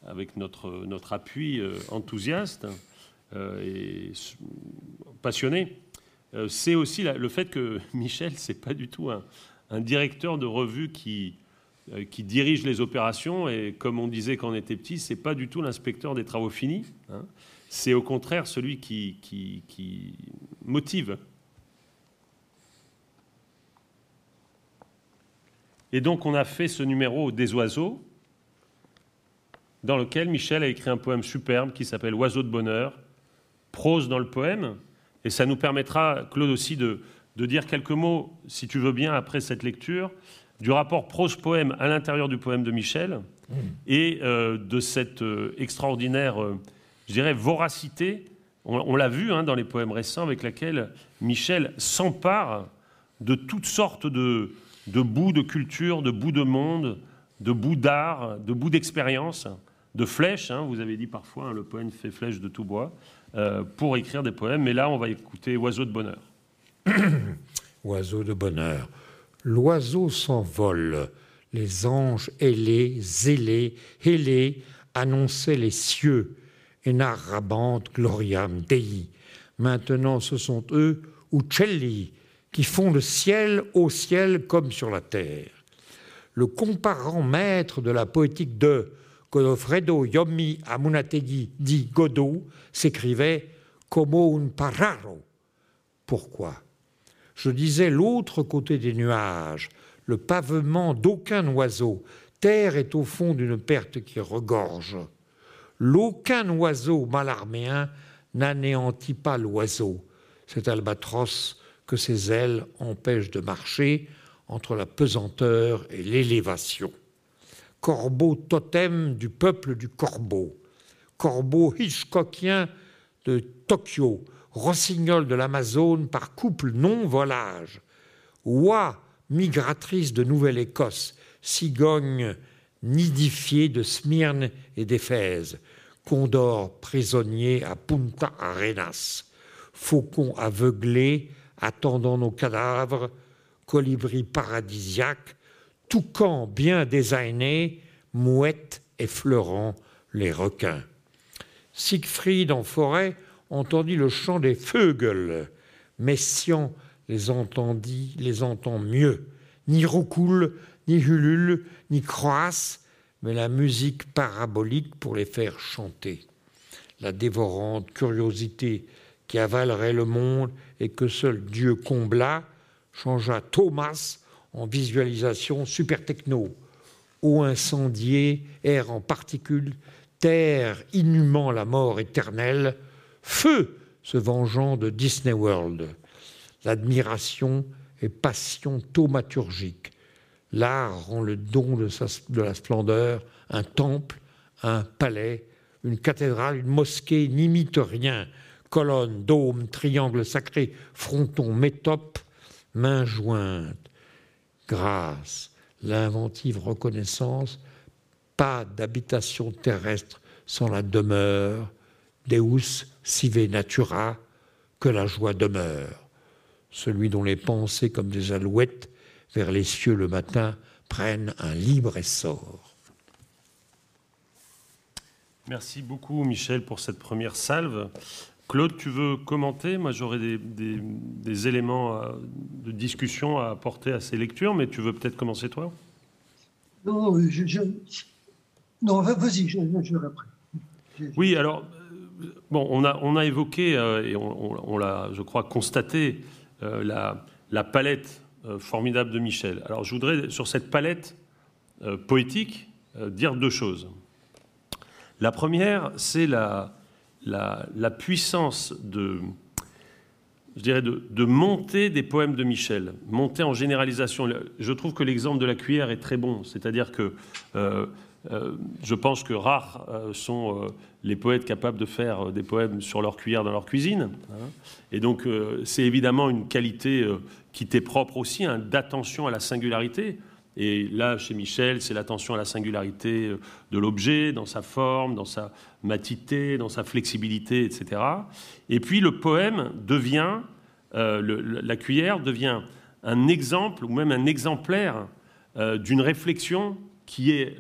avec notre, notre appui enthousiaste et passionné, c'est aussi le fait que Michel, c'est pas du tout un, directeur de revue qui, qui dirige les opérations et comme on disait quand on était petit, c'est pas du tout l'inspecteur des travaux finis. Hein. C'est au contraire celui qui motive. Et donc on a fait ce numéro des oiseaux dans lequel Michel a écrit un poème superbe qui s'appelle Oiseau de bonheur, prose dans le poème, et ça nous permettra, Claude aussi, de, dire quelques mots, si tu veux bien, après cette lecture, du rapport prose-poème à l'intérieur du poème de Michel, mmh. et euh, de cette euh, extraordinaire, euh, je dirais, voracité, on, l'a vu hein, dans les poèmes récents, avec laquelle Michel s'empare de toutes sortes de, de bouts de culture, de bouts de monde, de bouts d'art, de bouts d'expérience de flèches. Hein, vous avez dit parfois, hein, le poème fait flèche de tout bois, pour écrire des poèmes. Mais là, on va écouter Oiseau de bonheur. Oiseau de bonheur. L'oiseau s'envole, les anges ailés, zélés, ailés, annonçaient les cieux, et narrabant gloriam dei. Maintenant, ce sont eux, uccelli, qui font le ciel au ciel comme sur la terre. Le comparant maître de la poétique de Godofredo Yomi Amunategui di Godot s'écrivait Como un pararo. Pourquoi? Je disais l'autre côté des nuages, le pavement d'aucun oiseau. Terre est au fond d'une perte qui regorge. L'aucun oiseau malarméen n'anéantit pas l'oiseau. Cet albatros que ses ailes empêchent de marcher entre la pesanteur et l'élévation corbeau totem du peuple du corbeau, corbeau hitchcockien de Tokyo, rossignol de l'Amazone par couple non-volage, oie migratrice de Nouvelle-Écosse, cigogne nidifiée de Smyrne et d'Éphèse, condor prisonnier à Punta Arenas, faucon aveuglé attendant nos cadavres, colibri paradisiaque, toucan bien designé, mouette effleurant les requins. Siegfried en forêt entendit le chant des Vögel. Messian les entendit, les entend mieux. Ni roucoule, ni hulule, ni croasse, mais la musique parabolique pour les faire chanter. La dévorante curiosité qui avalerait le monde et que seul Dieu combla changea Thomas en visualisation super techno, eau incendiée, air en particules, terre inhumant la mort éternelle, feu se vengeant de Disney World, l'admiration et passion thaumaturgique. L'art rend le don de, de la splendeur, un temple, un palais, une cathédrale, une mosquée n'imite rien. Colonne, dôme, triangle sacré, fronton, métope, mains jointes grâce, l'inventive reconnaissance, pas d'habitation terrestre sans la demeure, Deus sive natura, que la joie demeure. Celui dont les pensées comme des alouettes vers les cieux le matin prennent un libre essor. Merci beaucoup Michel pour cette première salve. Claude, tu veux commenter? Moi, j'aurais des, éléments de discussion à apporter à ces lectures, mais tu veux peut-être commencer toi? Non, je, non vas-y, je, je après. Oui, alors, euh, on a, évoqué, euh, et on, l'a, je crois, constaté, euh, la, palette formidable de Michel. Alors, je voudrais, sur cette palette poétique, dire deux choses. La première, c'est la puissance de, je dirais, de, monter des poèmes de Michel, monter en généralisation. Je trouve que l'exemple de la cuillère est très bon, c'est-à-dire que euh, euh, je pense que rares euh, sont les poètes capables de faire des poèmes sur leur cuillère dans leur cuisine. Et donc, c'est évidemment une qualité qui t'est propre aussi, hein, d'attention à la singularité. Et là, chez Michel, c'est l'attention à la singularité euh, de l'objet, dans sa forme, dans sa matité, dans sa flexibilité, etc. Et puis le poème devient, euh, la cuillère devient un exemple ou même un exemplaire euh, d'une réflexion qui est,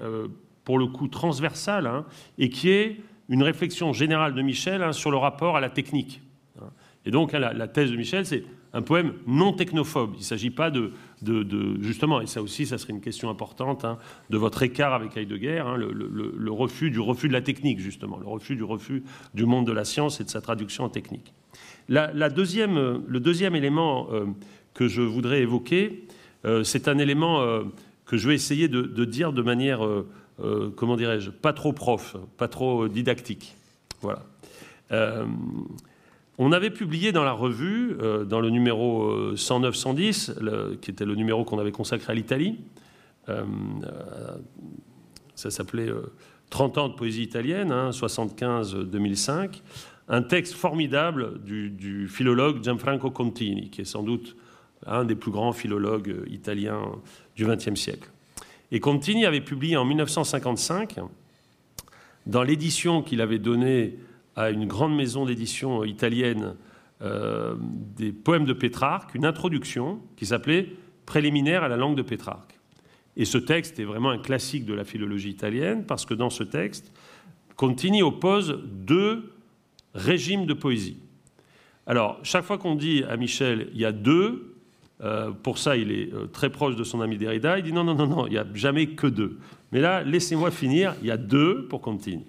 pour le coup, transversale hein, et qui est une réflexion générale de Michel hein, sur le rapport à la technique. Et donc, la thèse de Michel, c'est un poème non technophobe. Il ne s'agit pas de, justement, et ça aussi, ça serait une question importante, hein, de votre écart avec Heidegger, hein, le, refus du refus de la technique, justement, le refus du refus du monde de la science et de sa traduction en technique. La, deuxième, le deuxième élément euh, que je voudrais évoquer, euh, c'est un élément euh, que je vais essayer de, dire de manière, comment dirais-je, pas trop prof, pas trop didactique. Voilà. On avait publié dans la revue, euh, dans le numéro 109-110, euh, qui était le numéro qu'on avait consacré à l'Italie, euh, ça s'appelait 30 ans de poésie italienne, 75-2005, hein, un texte formidable du, philologue Gianfranco Contini, qui est sans doute un des plus grands philologues italiens du XXe siècle. Et Contini avait publié en 1955, dans l'édition qu'il avait donnée à une grande maison d'édition italienne euh, des poèmes de Pétrarque, une introduction qui s'appelait Préliminaire à la langue de Pétrarque. Et ce texte est vraiment un classique de la philologie italienne parce que dans ce texte, Contini oppose deux régimes de poésie. Alors, chaque fois qu'on dit à Michel, il y a deux, euh, pour ça il est euh, très proche de son ami Derrida, il dit non, non, non, non, il n'y a jamais que deux. Mais là, laissez-moi finir, il y a deux pour Contini.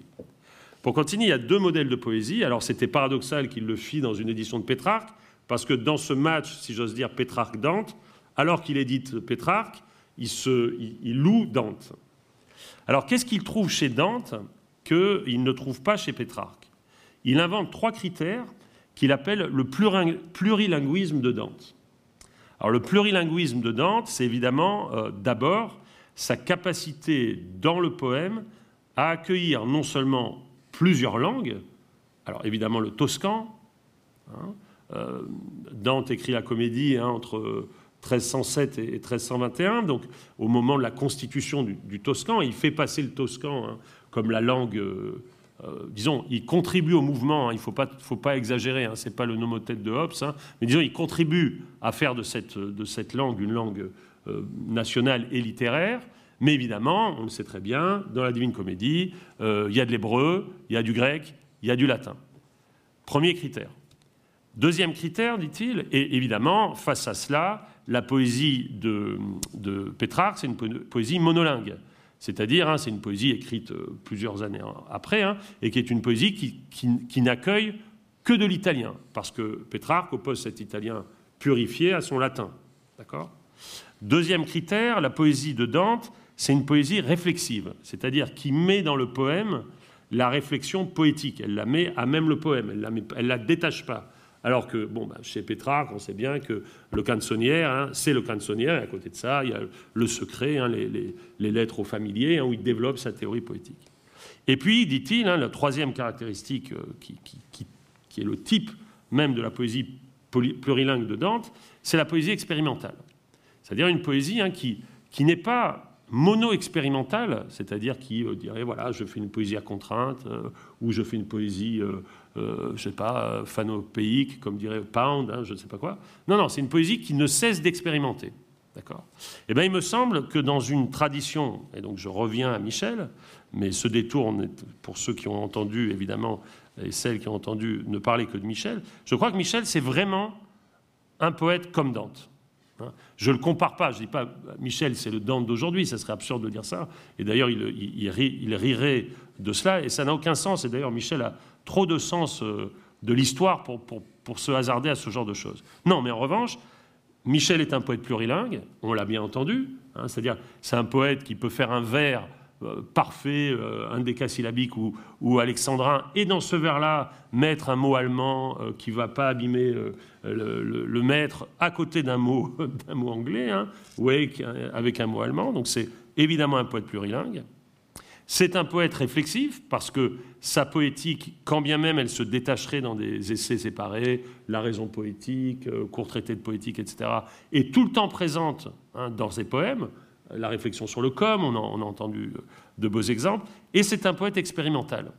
Pour continuer, il y a deux modèles de poésie. Alors c'était paradoxal qu'il le fit dans une édition de Pétrarque, parce que dans ce match, si j'ose dire, Pétrarque-Dante, alors qu'il édite Pétrarque, il, se, il, loue Dante. Alors qu'est-ce qu'il trouve chez Dante qu'il ne trouve pas chez Pétrarque? Il invente trois critères qu'il appelle le plurilinguisme de Dante. Alors le plurilinguisme de Dante, c'est évidemment euh, d'abord sa capacité dans le poème à accueillir non seulement plusieurs langues. Alors évidemment le toscan. Hein, euh, Dante écrit la comédie hein, entre 1307 et 1321, donc au moment de la constitution du, toscan, il fait passer le toscan hein, comme la langue, euh, euh, disons, il contribue au mouvement, il ne faut pas, exagérer, ce n'est pas le nomothète de Hobbes, mais disons, il contribue à faire de cette, de langue une langue nationale et littéraire, mais évidemment, on le sait très bien, dans la Divine Comédie, euh, il y a de l'hébreu, il y a du grec, il y a du latin. Premier critère. Deuxième critère, dit-il, et évidemment, face à cela, la poésie de, Pétrarque, c'est une poésie monolingue. C'est-à-dire, hein, c'est une poésie écrite euh, plusieurs années après, hein, et qui est une poésie qui, n'accueille que de l'italien, parce que Pétrarque oppose cet italien purifié à son latin. Deuxième critère, la poésie de Dante, c'est une poésie réflexive, c'est-à-dire qui met dans le poème la réflexion poétique. Elle la met à même le poème, elle ne la, détache pas. Alors que, bon, bah, chez Pétrarque, on sait bien que le canzonière, hein, c'est le canzonière, et à côté de ça, il y a le secret, hein, les, lettres aux familiers, hein, où il développe sa théorie poétique. Et puis, dit-il, la troisième caractéristique euh, qui, est le type même de la poésie plurilingue de Dante, c'est la poésie expérimentale. C'est-à-dire une poésie qui, n'est pas mono-expérimentale, c'est-à-dire qui euh, dirait voilà, je fais une poésie à contrainte, euh, ou je fais une poésie, je ne sais pas, phanopéique, comme dirait Pound, hein, je ne sais pas quoi. Non, non, c'est une poésie qui ne cesse d'expérimenter. D'accord? Eh bien, il me semble que dans une tradition, et donc je reviens à Michel, mais ce détour, pour ceux qui ont entendu, évidemment, et celles qui ont entendu ne parler que de Michel, je crois que Michel, c'est vraiment un poète comme Dante. Hein. Je ne le compare pas, je ne dis pas Michel, c'est le Dante d'aujourd'hui, ça serait absurde de dire ça. Et d'ailleurs, il, rirait de cela, et ça n'a aucun sens. Et d'ailleurs, Michel a trop de sens euh, de l'histoire pour, pour, se hasarder à ce genre de choses. Non, mais en revanche, Michel est un poète plurilingue, on l'a bien entendu, hein, c'est-à-dire c'est un poète qui peut faire un vers euh, parfait, euh, un décasyllabique ou, ou, alexandrin, et dans ce vers-là, mettre un mot allemand euh, qui ne va pas abîmer le, maître à côté d'un mot, mot anglais, hein, avec, un mot allemand. Donc c'est évidemment un poète plurilingue. C'est un poète réflexif parce que sa poétique, quand bien même elle se détacherait dans des essais séparés, la raison poétique, court traité de poétique, etc., est tout le temps présente hein, dans ses poèmes la réflexion sur le com, on, a entendu de beaux exemples, et c'est un poète expérimental.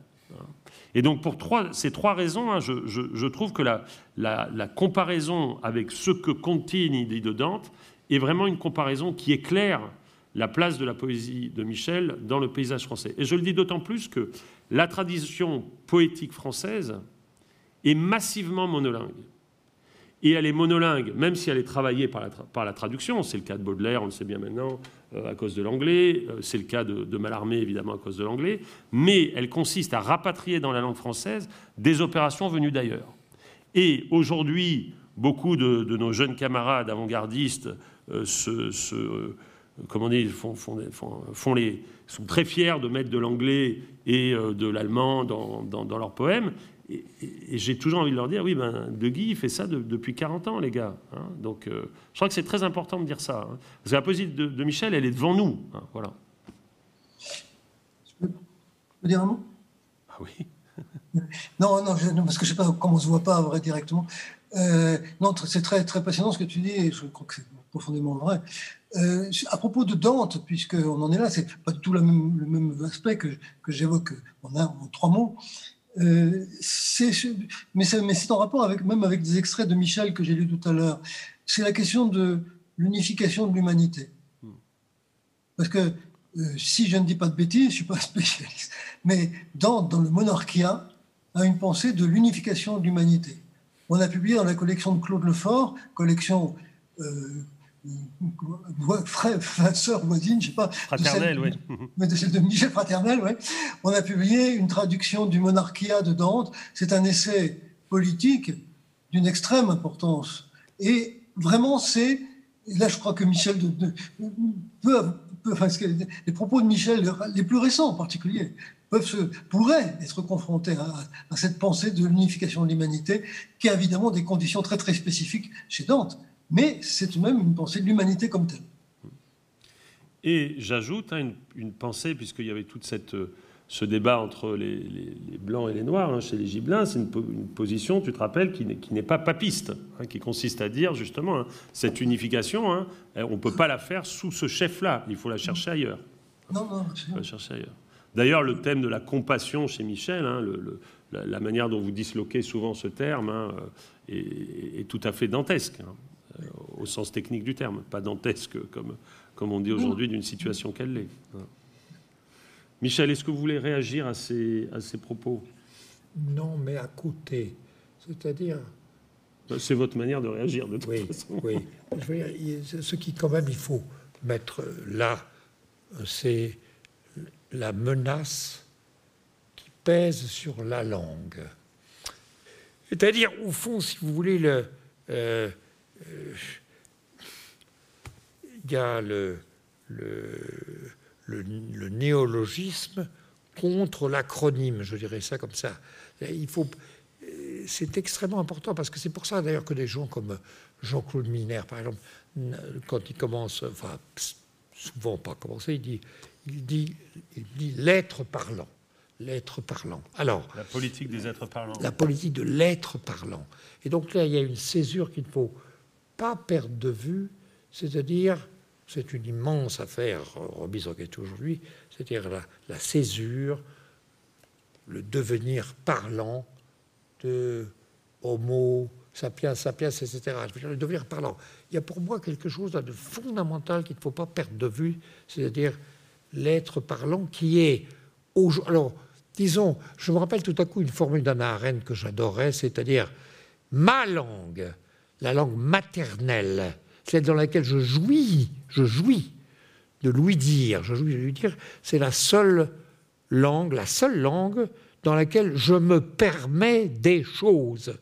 Et donc pour ces trois raisons, hein, je, trouve que la, comparaison avec ce que Contini dit de Dante est vraiment une comparaison qui éclaire la place de la poésie de Michel dans le paysage français. Et je le dis d'autant plus que la tradition poétique française est massivement monolingue. et elle est monolingue, même si elle est travaillée par la, traduction. C'est le cas de Baudelaire, on le sait bien maintenant, euh, à cause de l'anglais. Euh, c'est le cas de, Mallarmé, évidemment, à cause de l'anglais. Mais elle consiste à rapatrier dans la langue française des opérations venues d'ailleurs. Et aujourd'hui, beaucoup de, nos jeunes camarades avant-gardistes euh, se, comment dire, font, font, font, font, les, sont très fiers de mettre de l'anglais et euh, de l'allemand dans, dans, dans leurs poèmes. Et, et, j'ai toujours envie de leur dire, oui, ben, De Guy fait ça de, depuis 40 ans, les gars. Hein. Donc, euh, je crois que c'est très important de dire ça. Hein. Parce que la poésie de, de, Michel, elle est devant nous. Hein, voilà. Je peux dire un mot? Ah oui. non, non, je, non, parce que je ne sais pas comment on se voit pas vrai, directement. Euh, non, c'est très, très passionnant ce que tu dis, et je crois que c'est profondément vrai. Euh, à propos de Dante, puisqu'on en est là, c'est pas du tout la même, le même aspect que, que j'évoque en, un, en trois mots. Euh, mais c'est en rapport avec, même avec des extraits de Michel que j'ai lu tout à l'heure. C'est la question de l'unification de l'humanité. Parce que euh, si je ne dis pas de bêtises, je ne suis pas spécialiste, mais dans, dans le Monarchia, a une pensée de l'unification de l'humanité. On a publié dans la collection de Claude Lefort, collection euh, frère, sœur voisine, je sais pas. Fraternelle, oui. Mais de celle de Michel Fraternel, oui. On a publié une traduction du Monarchia de Dante. C'est un essai politique d'une extrême importance. Et vraiment, c'est. Là, je crois que Michel de, de, peut, peut, enfin, les propos de Michel, les plus récents en particulier, peuvent se, pourraient être confrontés à, à cette pensée de l'unification de l'humanité, qui a évidemment des conditions très très spécifiques chez Dante mais c'est tout de même une pensée de l'humanité comme telle. Et j'ajoute hein, une, une, pensée, puisqu'il y avait toute cette, ce débat entre les, les, les blancs et les noirs hein, chez les gibelins, c'est une, une, position, tu te rappelles, qui n'est pas papiste, hein, qui consiste à dire justement hein, cette unification, hein, on ne peut pas la faire sous ce chef-là, il faut la chercher ailleurs. Non, non, il faut la chercher ailleurs. D'ailleurs, le thème de la compassion chez Michel, le, le, la, la, manière dont vous disloquez souvent ce terme, est, est, tout à fait dantesque au sens technique du terme, pas dantesque comme, comme on dit aujourd'hui d'une situation qu'elle l'est. Michel, est-ce que vous voulez réagir à ces, à ces propos? Non, mais à côté. C'est-à-dire. C'est votre manière de réagir, de toute oui, façon. Oui, je veux dire, ce qui, quand même, il faut mettre là, c'est la menace qui pèse sur la langue. C'est-à-dire, au fond, si vous voulez, le. Euh, il y a le, le, le, le néologisme contre l'acronyme, je dirais ça comme ça. Il faut, c'est extrêmement important parce que c'est pour ça d'ailleurs que des gens comme Jean-Claude Miner, par exemple, quand il commence, enfin souvent pas commencer, il dit, il dit, il dit l'être parlant, l'être parlant. Alors la politique des êtres parlants. La politique de l'être parlant. Et donc là, il y a une césure qu'il faut pas perdre de vue, c'est-à-dire c'est une immense affaire, Robis enquête aujourd'hui, c'est-à-dire la, la, césure, le devenir parlant de Homo sapiens, sapiens, etc. Le devenir parlant. Il y a pour moi quelque chose de fondamental qu'il ne faut pas perdre de vue, c'est-à-dire l'être parlant qui est. Alors, disons, je me rappelle tout à coup une formule d'Anna Arendt que j'adorais, c'est-à-dire ma langue, la langue maternelle, celle dans laquelle je jouis, je jouis de lui dire, je jouis de lui dire, c'est la seule langue, la seule langue dans laquelle je me permets des choses.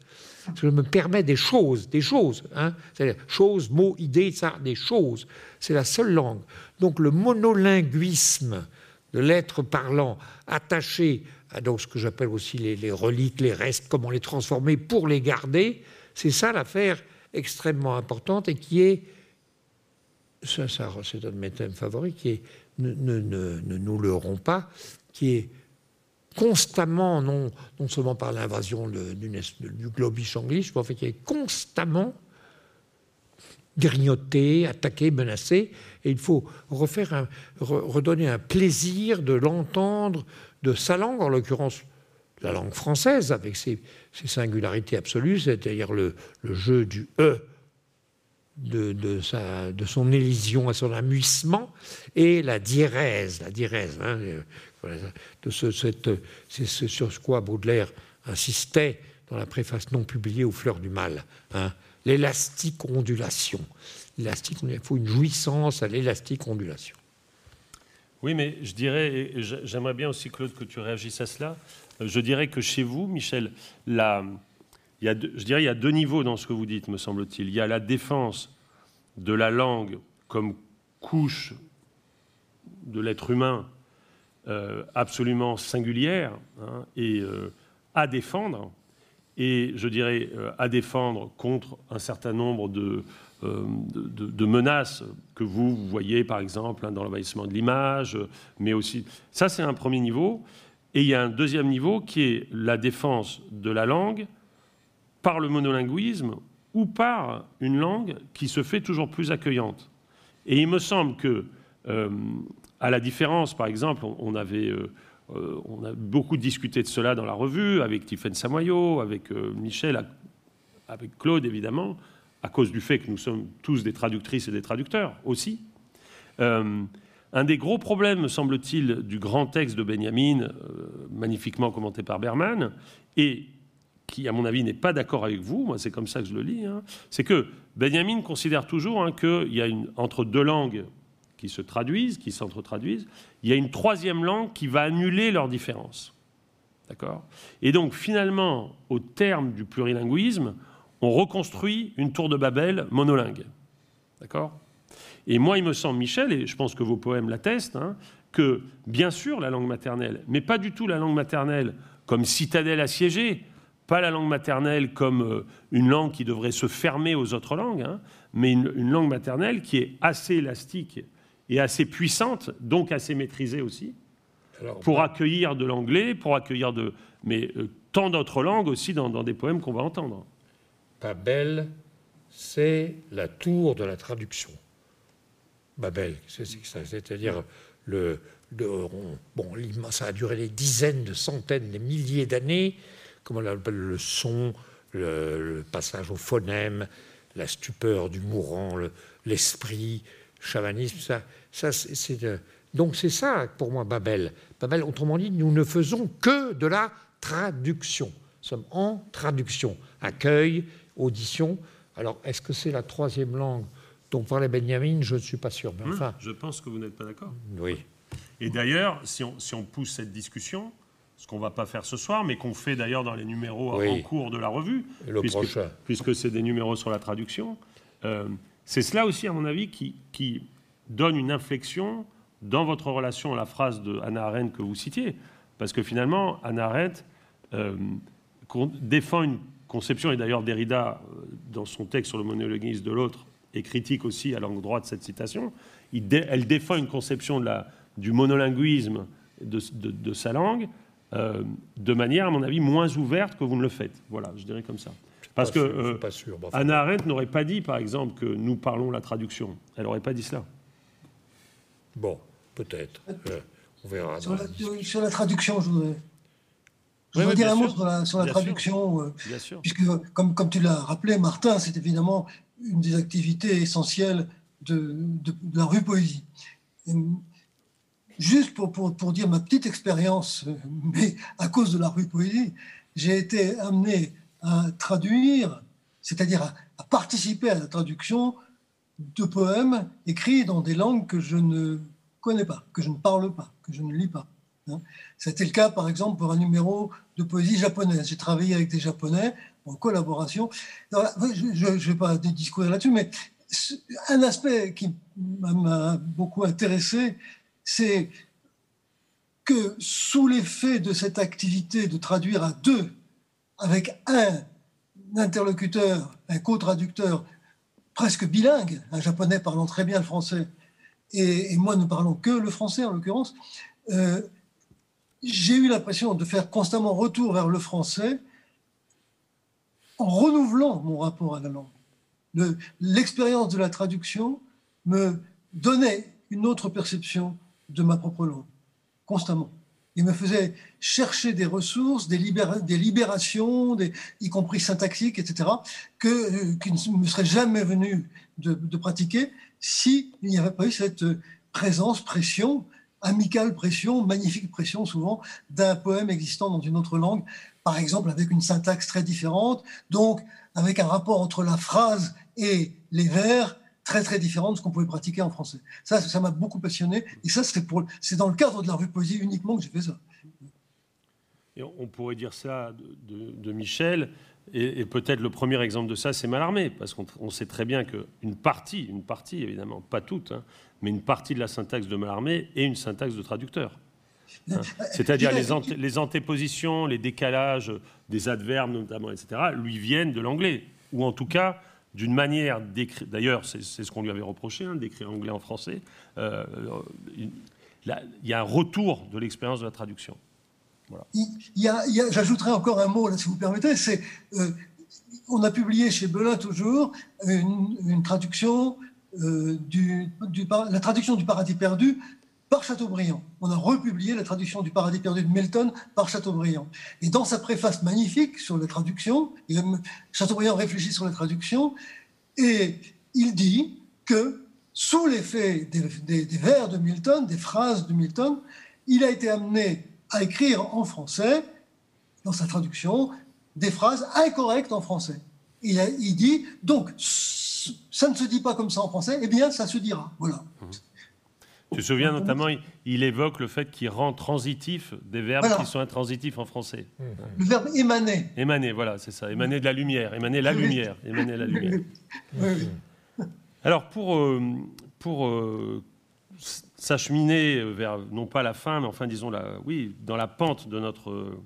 Je me permets des choses, des choses, hein, c'est-à-dire choses, mots, idées, ça, des choses. C'est la seule langue. Donc le monolinguisme de l'être parlant attaché à donc ce que j'appelle aussi les, les, reliques, les restes, comment les transformer pour les garder, c'est ça l'affaire extrêmement importante et qui est, ça, c'est un de mes thèmes favoris, qui ne nous leurrons pas, qui est constamment, non, non seulement par l'invasion du globish anglais, mais en fait qui est constamment grignoté, attaqué, menacé, et il faut refaire un, redonner un plaisir de l'entendre de sa langue, en l'occurrence la langue française, avec ses, singularités absolues, c'est-à-dire le, jeu du E de, son élision à son amuissement, et la diérèse, la diérèse, hein, de ce, c'est ce sur quoi Baudelaire insistait dans la préface non publiée aux Fleurs du Mal. Hein, l'élastique ondulation. Il faut une jouissance à l'élastique ondulation. Oui, mais je dirais, j'aimerais bien aussi, Claude, que tu réagisses à cela. Euh, je dirais que chez vous, Michel, il y a je dirais il y a deux niveaux dans ce que vous dites, me semble-t-il. Il y a la défense de la langue comme couche de l'être humain euh, absolument singulière hein, et euh, à défendre, et je dirais à défendre contre un certain nombre de, de, menaces que vous, voyez par exemple hein, dans l'envahissement de l'image, mais aussi ça c'est un premier niveau. Et il y a un deuxième niveau qui est la défense de la langue par le monolinguisme ou par une langue qui se fait toujours plus accueillante. Et il me semble que, euh, à la différence, par exemple, on, avait, euh, euh, on a beaucoup discuté de cela dans la revue avec Tiffaine Samoyo, avec Michel, avec Claude évidemment, à cause du fait que nous sommes tous des traductrices et des traducteurs aussi. Un des gros problèmes, me semble-t-il, du grand texte de Benjamin, euh, magnifiquement commenté par Berman, et qui, à mon avis, n'est pas d'accord avec vous, c'est comme ça que je le lis, hein, c'est que Benjamin considère toujours hein, qu'il y a entre deux langues qui se traduisent, qui s'entre-traduisent, il y a une troisième langue qui va annuler leurs différences. D'accord? Et donc, finalement, au terme du plurilinguisme, on reconstruit une tour de Babel monolingue. D'accord? Et moi, il me semble, Michel, et je pense que vos poèmes l'attestent, hein, que bien sûr la langue maternelle, mais pas du tout la langue maternelle comme citadelle assiégée, pas la langue maternelle comme euh, une langue qui devrait se fermer aux autres langues, hein, mais une, langue maternelle qui est assez élastique et assez puissante, donc assez maîtrisée aussi, pour accueillir de l'anglais, pour accueillir de, mais euh, tant d'autres langues aussi dans, dans des poèmes qu'on va entendre. Babel, c'est la tour de la traduction. Babel, c'est-à-dire le, bon, ça a duré des dizaines, de centaines, des milliers d'années, comme on appelle le son, le, passage au phonème, la stupeur du mourant, l'esprit, le, chamanisme, ça, ça donc c'est ça pour moi Babel. Babel, autrement dit, nous ne faisons que de la traduction. Nous sommes en traduction, accueil, audition. Alors, est-ce que c'est la troisième langue dont parlait Benjamin, je ne suis pas sûr. Mais enfin, je pense que vous n'êtes pas d'accord. Oui. Et d'ailleurs, si on, si on, pousse cette discussion, ce qu'on ne va pas faire ce soir, mais qu'on fait d'ailleurs dans les numéros en cours de la revue, puisque, puisque c'est des numéros sur la traduction, euh, c'est cela aussi, à mon avis, qui, qui, donne une inflexion dans votre relation à la phrase de Hannah Arendt que vous citiez. Parce que finalement, Hannah Arendt euh, défend une conception, et d'ailleurs Derrida, euh, dans son texte sur le monologuisme de l'autre, et critique aussi à l'endroit de cette citation, elle défend une conception de la, du monolinguisme de, sa langue euh, de manière, à mon avis, moins ouverte que vous ne le faites. Voilà, je dirais comme ça. Parce que euh, Anna Arendt n'aurait pas dit, par exemple, que nous parlons la traduction. Elle n'aurait pas dit cela. Bon, peut-être. Euh, on verra. Sur la, traduction, je voudrais, je dire un mot sur la, sur la traduction. Puisque, comme, comme tu l'as rappelé, Martin, c'est évidemment une des activités essentielles de, la rue Poésie. juste pour, pour, dire ma petite expérience, mais à cause de la rue Poésie, j'ai été amené à traduire, c'est-à-dire à, participer à la traduction de poèmes écrits dans des langues que je ne connais pas, que je ne parle pas, que je ne lis pas. Hein. C'était le cas, par exemple, pour un numéro de poésie japonaise. J'ai travaillé avec des Japonais en collaboration. je ne vais pas discourir là-dessus, mais un aspect qui m'a beaucoup intéressé, c'est que sous l'effet de cette activité de traduire à deux, avec un interlocuteur, un co-traducteur presque bilingue, un japonais parlant très bien le français, et, moi ne parlons que le français en l'occurrence, euh, j'ai eu l'impression de faire constamment retour vers le français en renouvelant mon rapport à la langue. L'expérience de la traduction me donnait une autre perception de ma propre langue, constamment. Il me faisait chercher des ressources, des, libérations, y compris syntaxiques, etc., que, euh, qui ne me serait jamais venu de, de pratiquer s'il n'y avait pas eu cette présence, pression, amicale pression, magnifique pression souvent, d'un poème existant dans une autre langue par exemple avec une syntaxe très différente, donc avec un rapport entre la phrase et les vers très très différent de ce qu'on pouvait pratiquer en français. Ça, ça m'a beaucoup passionné, et ça, c'est, pour, c'est dans le cadre de la revue Poésie uniquement que j'ai fait ça. On pourrait dire ça de, Michel, et, peut-être le premier exemple de ça, c'est Malarmé, parce qu'on sait très bien qu'une partie, une partie évidemment, pas toute, hein, mais une partie de la syntaxe de Malarmé est une syntaxe de traducteur. Hein. C'est-à-dire les, les, antépositions, les décalages des adverbes notamment, etc., lui viennent de l'anglais, ou en tout cas d'une manière d'écrire. D'ailleurs, c'est ce qu'on lui avait reproché, hein, d'écrire anglais en français. Euh, il y a un retour de l'expérience de la traduction. J'ajouterai encore un mot, si vous permettez. C'est, euh, on a publié chez Belin toujours une, traduction euh, la traduction du Paradis perdu par Chateaubriand. On a republié la traduction du Paradis perdu de Milton par Chateaubriand. Et dans sa préface magnifique sur la traduction, Chateaubriand réfléchit sur la traduction et il dit que sous l'effet des, vers de Milton, des phrases de Milton, il a été amené à écrire en français, dans sa traduction, des phrases incorrectes en français. Il, il dit, donc, ça ne se dit pas comme ça en français, eh bien, ça se dira. Voilà. Mmh. Tu te souviens notamment, il, évoque le fait qu'il rend transitif des verbes qui sont intransitifs en français. Le verbe émaner. Émaner, voilà, c'est ça. Émaner de la lumière. Émaner la lumière. Émaner la lumière. Alors, pour, euh, pour euh, s'acheminer vers, non pas la fin, mais enfin, disons, la, oui, dans la pente de notre euh,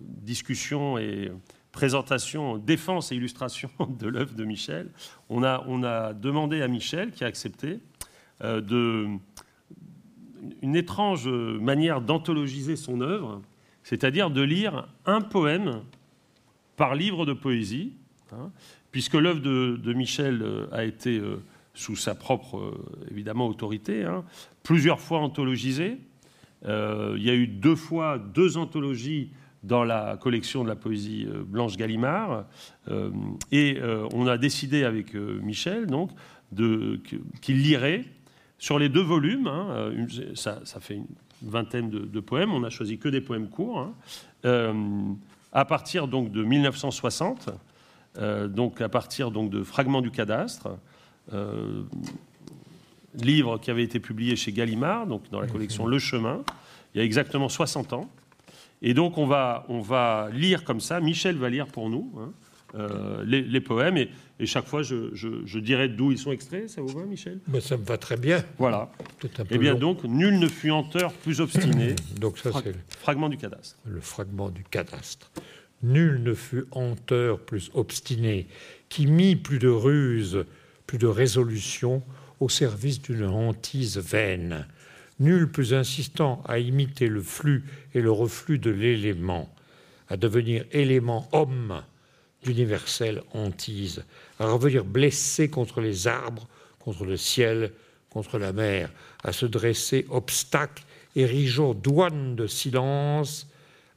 discussion et présentation, défense et illustration de l'œuvre de Michel, on a, on a demandé à Michel, qui a accepté, de une étrange manière d'anthologiser son œuvre, c'est-à-dire de lire un poème par livre de poésie, hein, puisque l'œuvre de, Michel euh, a été, euh, sous sa propre, euh, évidemment, autorité, hein, plusieurs fois anthologisée. il y a eu deux fois deux anthologies dans la collection de la poésie Blanche Gallimard, et on a décidé avec Michel donc qu'il lirait sur les deux volumes, hein, euh, ça, fait une vingtaine de, poèmes, on n'a choisi que des poèmes courts, hein, euh, à partir donc de 1960, euh, donc à partir donc de Fragments du cadastre, livre qui avait été publié chez Gallimard, donc dans la collection Le Chemin, il y a exactement 60 ans. Et donc on va, on va lire comme ça, Michel va lire pour nous, hein, euh, les, poèmes. Et, chaque fois, je, dirais d'où ils sont extraits. Ça vous va, Michel? Mais Ça me va très bien. Voilà. et eh bien donc, nul ne fut hanteur plus obstiné. donc ça, c'est le fragment du cadastre. Le fragment du cadastre. Nul ne fut hanteur plus obstiné, qui mit plus de ruse, plus de résolution au service d'une hantise vaine. Nul plus insistant à imiter le flux et le reflux de l'élément, à devenir élément homme d'universelle hantise, à revenir blessé contre les arbres, contre le ciel, contre la mer, à se dresser obstacle, érigeant douane de silence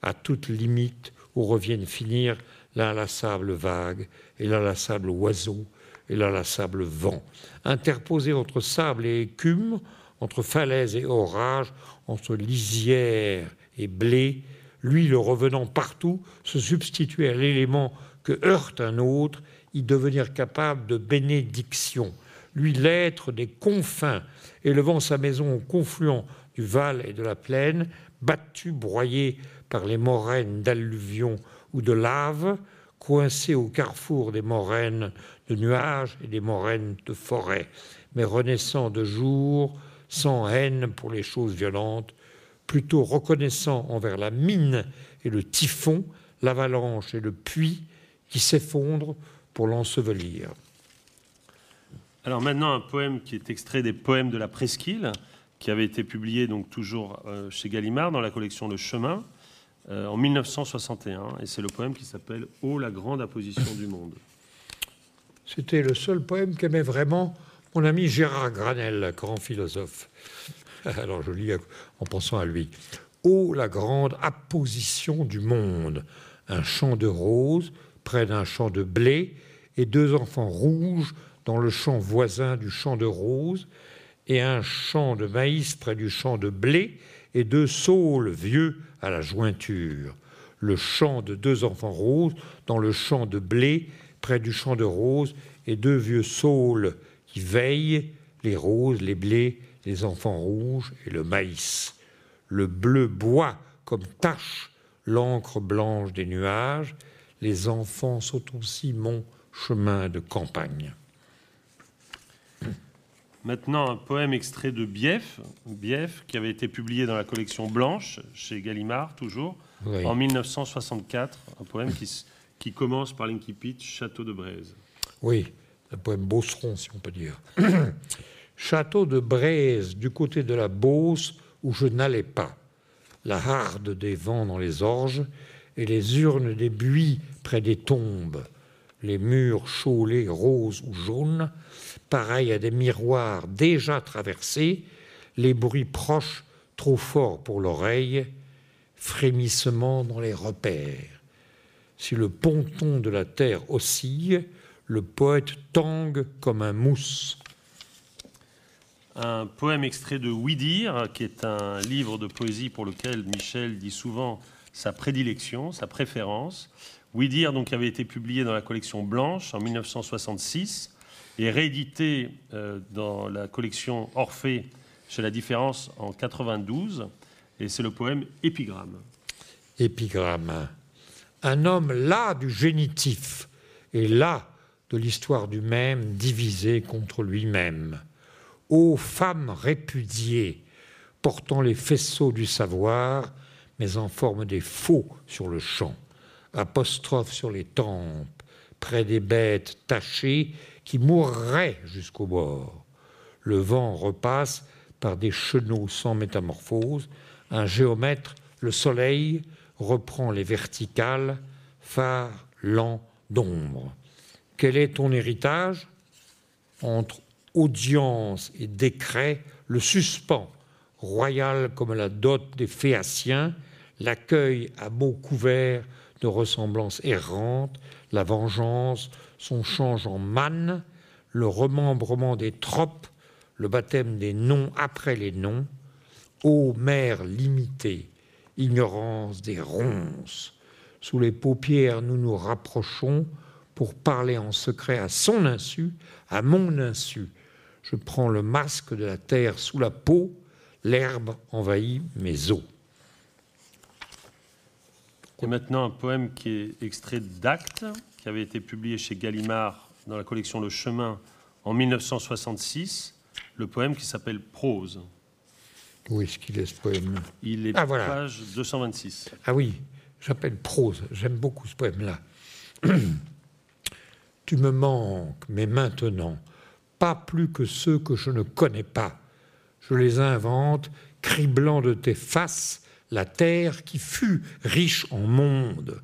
à toute limite où reviennent finir l'inlassable vague et l'inlassable oiseau et l'inlassable vent, interposé entre sable et écume, entre falaise et orage, entre lisière et blé, lui le revenant partout, se substituer à l'élément que heurte un autre, y devenir capable de bénédiction, lui l'être des confins, élevant sa maison au confluent du Val et de la plaine, battu, broyé par les moraines d'alluvions ou de lave, coincé au carrefour des moraines de nuages et des moraines de forêt, mais renaissant de jour, sans haine pour les choses violentes, plutôt reconnaissant envers la mine et le typhon, l'avalanche et le puits, qui s'effondre pour l'ensevelir. Alors maintenant, un poème qui est extrait des poèmes de la Presqu'île, qui avait été publié donc toujours euh, chez Gallimard dans la collection Le Chemin euh, en 1961, et c'est le poème qui s'appelle Ô la grande apposition du monde. C'était le seul poème qu'aimait vraiment mon ami Gérard Granel, grand philosophe. Alors je lis en pensant à lui. Ô la grande apposition du monde, un champ de roses près d'un champ de blé et deux enfants rouges dans le champ voisin du champ de roses et un champ de maïs près du champ de blé deux saules vieux à la jointure. le chant de deux enfants roses dans le champ de blé près du champ de roses et deux vieux saules qui veillent, les roses, les blés, les enfants rouges et le maïs. Le bleu boit comme tache l'encre blanche des nuages, les enfants sont aussi mon chemin de campagne. Maintenant, un poème extrait de Bief, Bief, qui avait été publié dans la collection Blanche, chez Gallimard, toujours, en 1964. Un poème qui, qui commence par l'incipit Château de Braise. Oui, un poème beauceron, si on peut dire. Château de Braise, du côté de la Beauce, où je n'allais pas. La harde des vents dans les orges et les urnes des buis près des tombes. Les murs chaulés roses ou jaunes, pareils à des miroirs déjà traversés, les bruits proches trop forts pour l'oreille, frémissement dans les repères. Si le ponton de la terre oscille, le poète tangue comme un mousse. Un poème extrait de Oui qui est un livre de poésie pour lequel Michel dit souvent sa prédilection, sa préférence. Oui dire donc avait été publié dans la collection Blanche en 1966 et réédité euh, dans la collection Orphée chez La Différence en 92. Et c'est le poème Épigramme. Épigramme. Un homme là du génitif et là de l'histoire du même divisé contre lui-même. Ô femme répudiée, portant les faisceaux du savoir, mais en forme des faux sur le champ, apostrophe sur les tempes, près des bêtes tachées qui mourraient jusqu'au bord. Le vent repasse par des chenaux sans métamorphose, un géomètre, le soleil, reprend les verticales, phare lent d'ombre. Quel est ton héritage? Entre audience et décret, le suspend, royal comme la dot des Phéaciens, l'accueil à mots couverts de ressemblances errantes, la vengeance, son change en manne, le remembrement des tropes, le baptême des noms après les noms, ô mère limitée, ignorance des ronces. Sous les paupières, nous nous rapprochons pour parler en secret à son insu, à mon insu. Je prends le masque de la terre sous la peau, l'herbe envahit mes os. Et maintenant un poème qui est extrait d'Actes, qui avait été publié chez Gallimard dans la collection Le Chemin en 1966, le poème qui s'appelle Prose. Où est-ce qu'il est ce poème? Il est Ah, voilà. page 226. Ah oui, j'appelle prose, j'aime beaucoup ce poème-là. tu me manques, mais maintenant, pas plus que ceux que je ne connais pas. Je les invente, criblant de tes faces la terre qui fut riche en monde,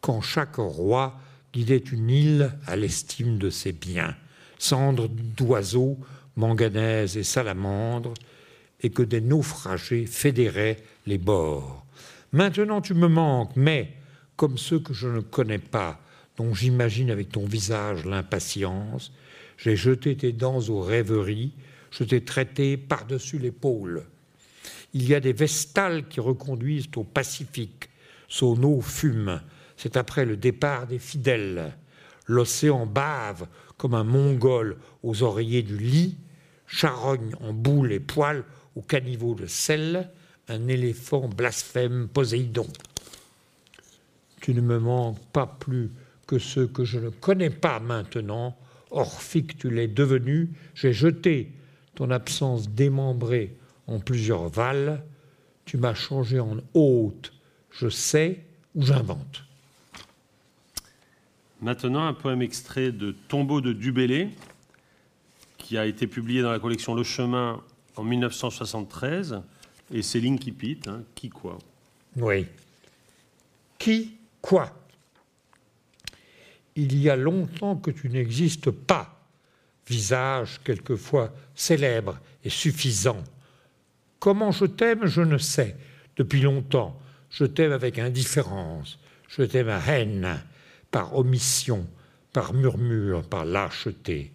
quand chaque roi guidait une île à l'estime de ses biens, cendres d'oiseaux, manganèse et salamandres, et que des naufragés fédéraient les bords. Maintenant tu me manques, mais, comme ceux que je ne connais pas, dont j'imagine avec ton visage l'impatience, j'ai jeté tes dents aux rêveries, je t'ai traité par-dessus l'épaule. Il y a des vestales qui reconduisent au Pacifique. Son eau fume. C'est après le départ des fidèles. L'océan bave comme un mongol aux oreillers du lit, charogne en boule et poils au caniveau de sel, un éléphant blasphème Poséidon. Tu ne me manques pas plus que ceux que je ne connais pas maintenant, Orphique tu l'es devenu, j'ai jeté ton absence démembrée en plusieurs valles, tu m'as changé en hôte, je sais ou j'invente. Maintenant, un poème extrait de Tombeau de Dubélé, qui a été publié dans la collection Le Chemin en 1973, et c'est l'Inkipit, hein, qui quoi? Oui. Qui quoi? Il y a longtemps que tu n'existes pas, visage quelquefois célèbre et suffisant. Comment je t'aime, je ne sais. Depuis longtemps, je t'aime avec indifférence, je t'aime à haine, par omission, par murmure, par lâcheté,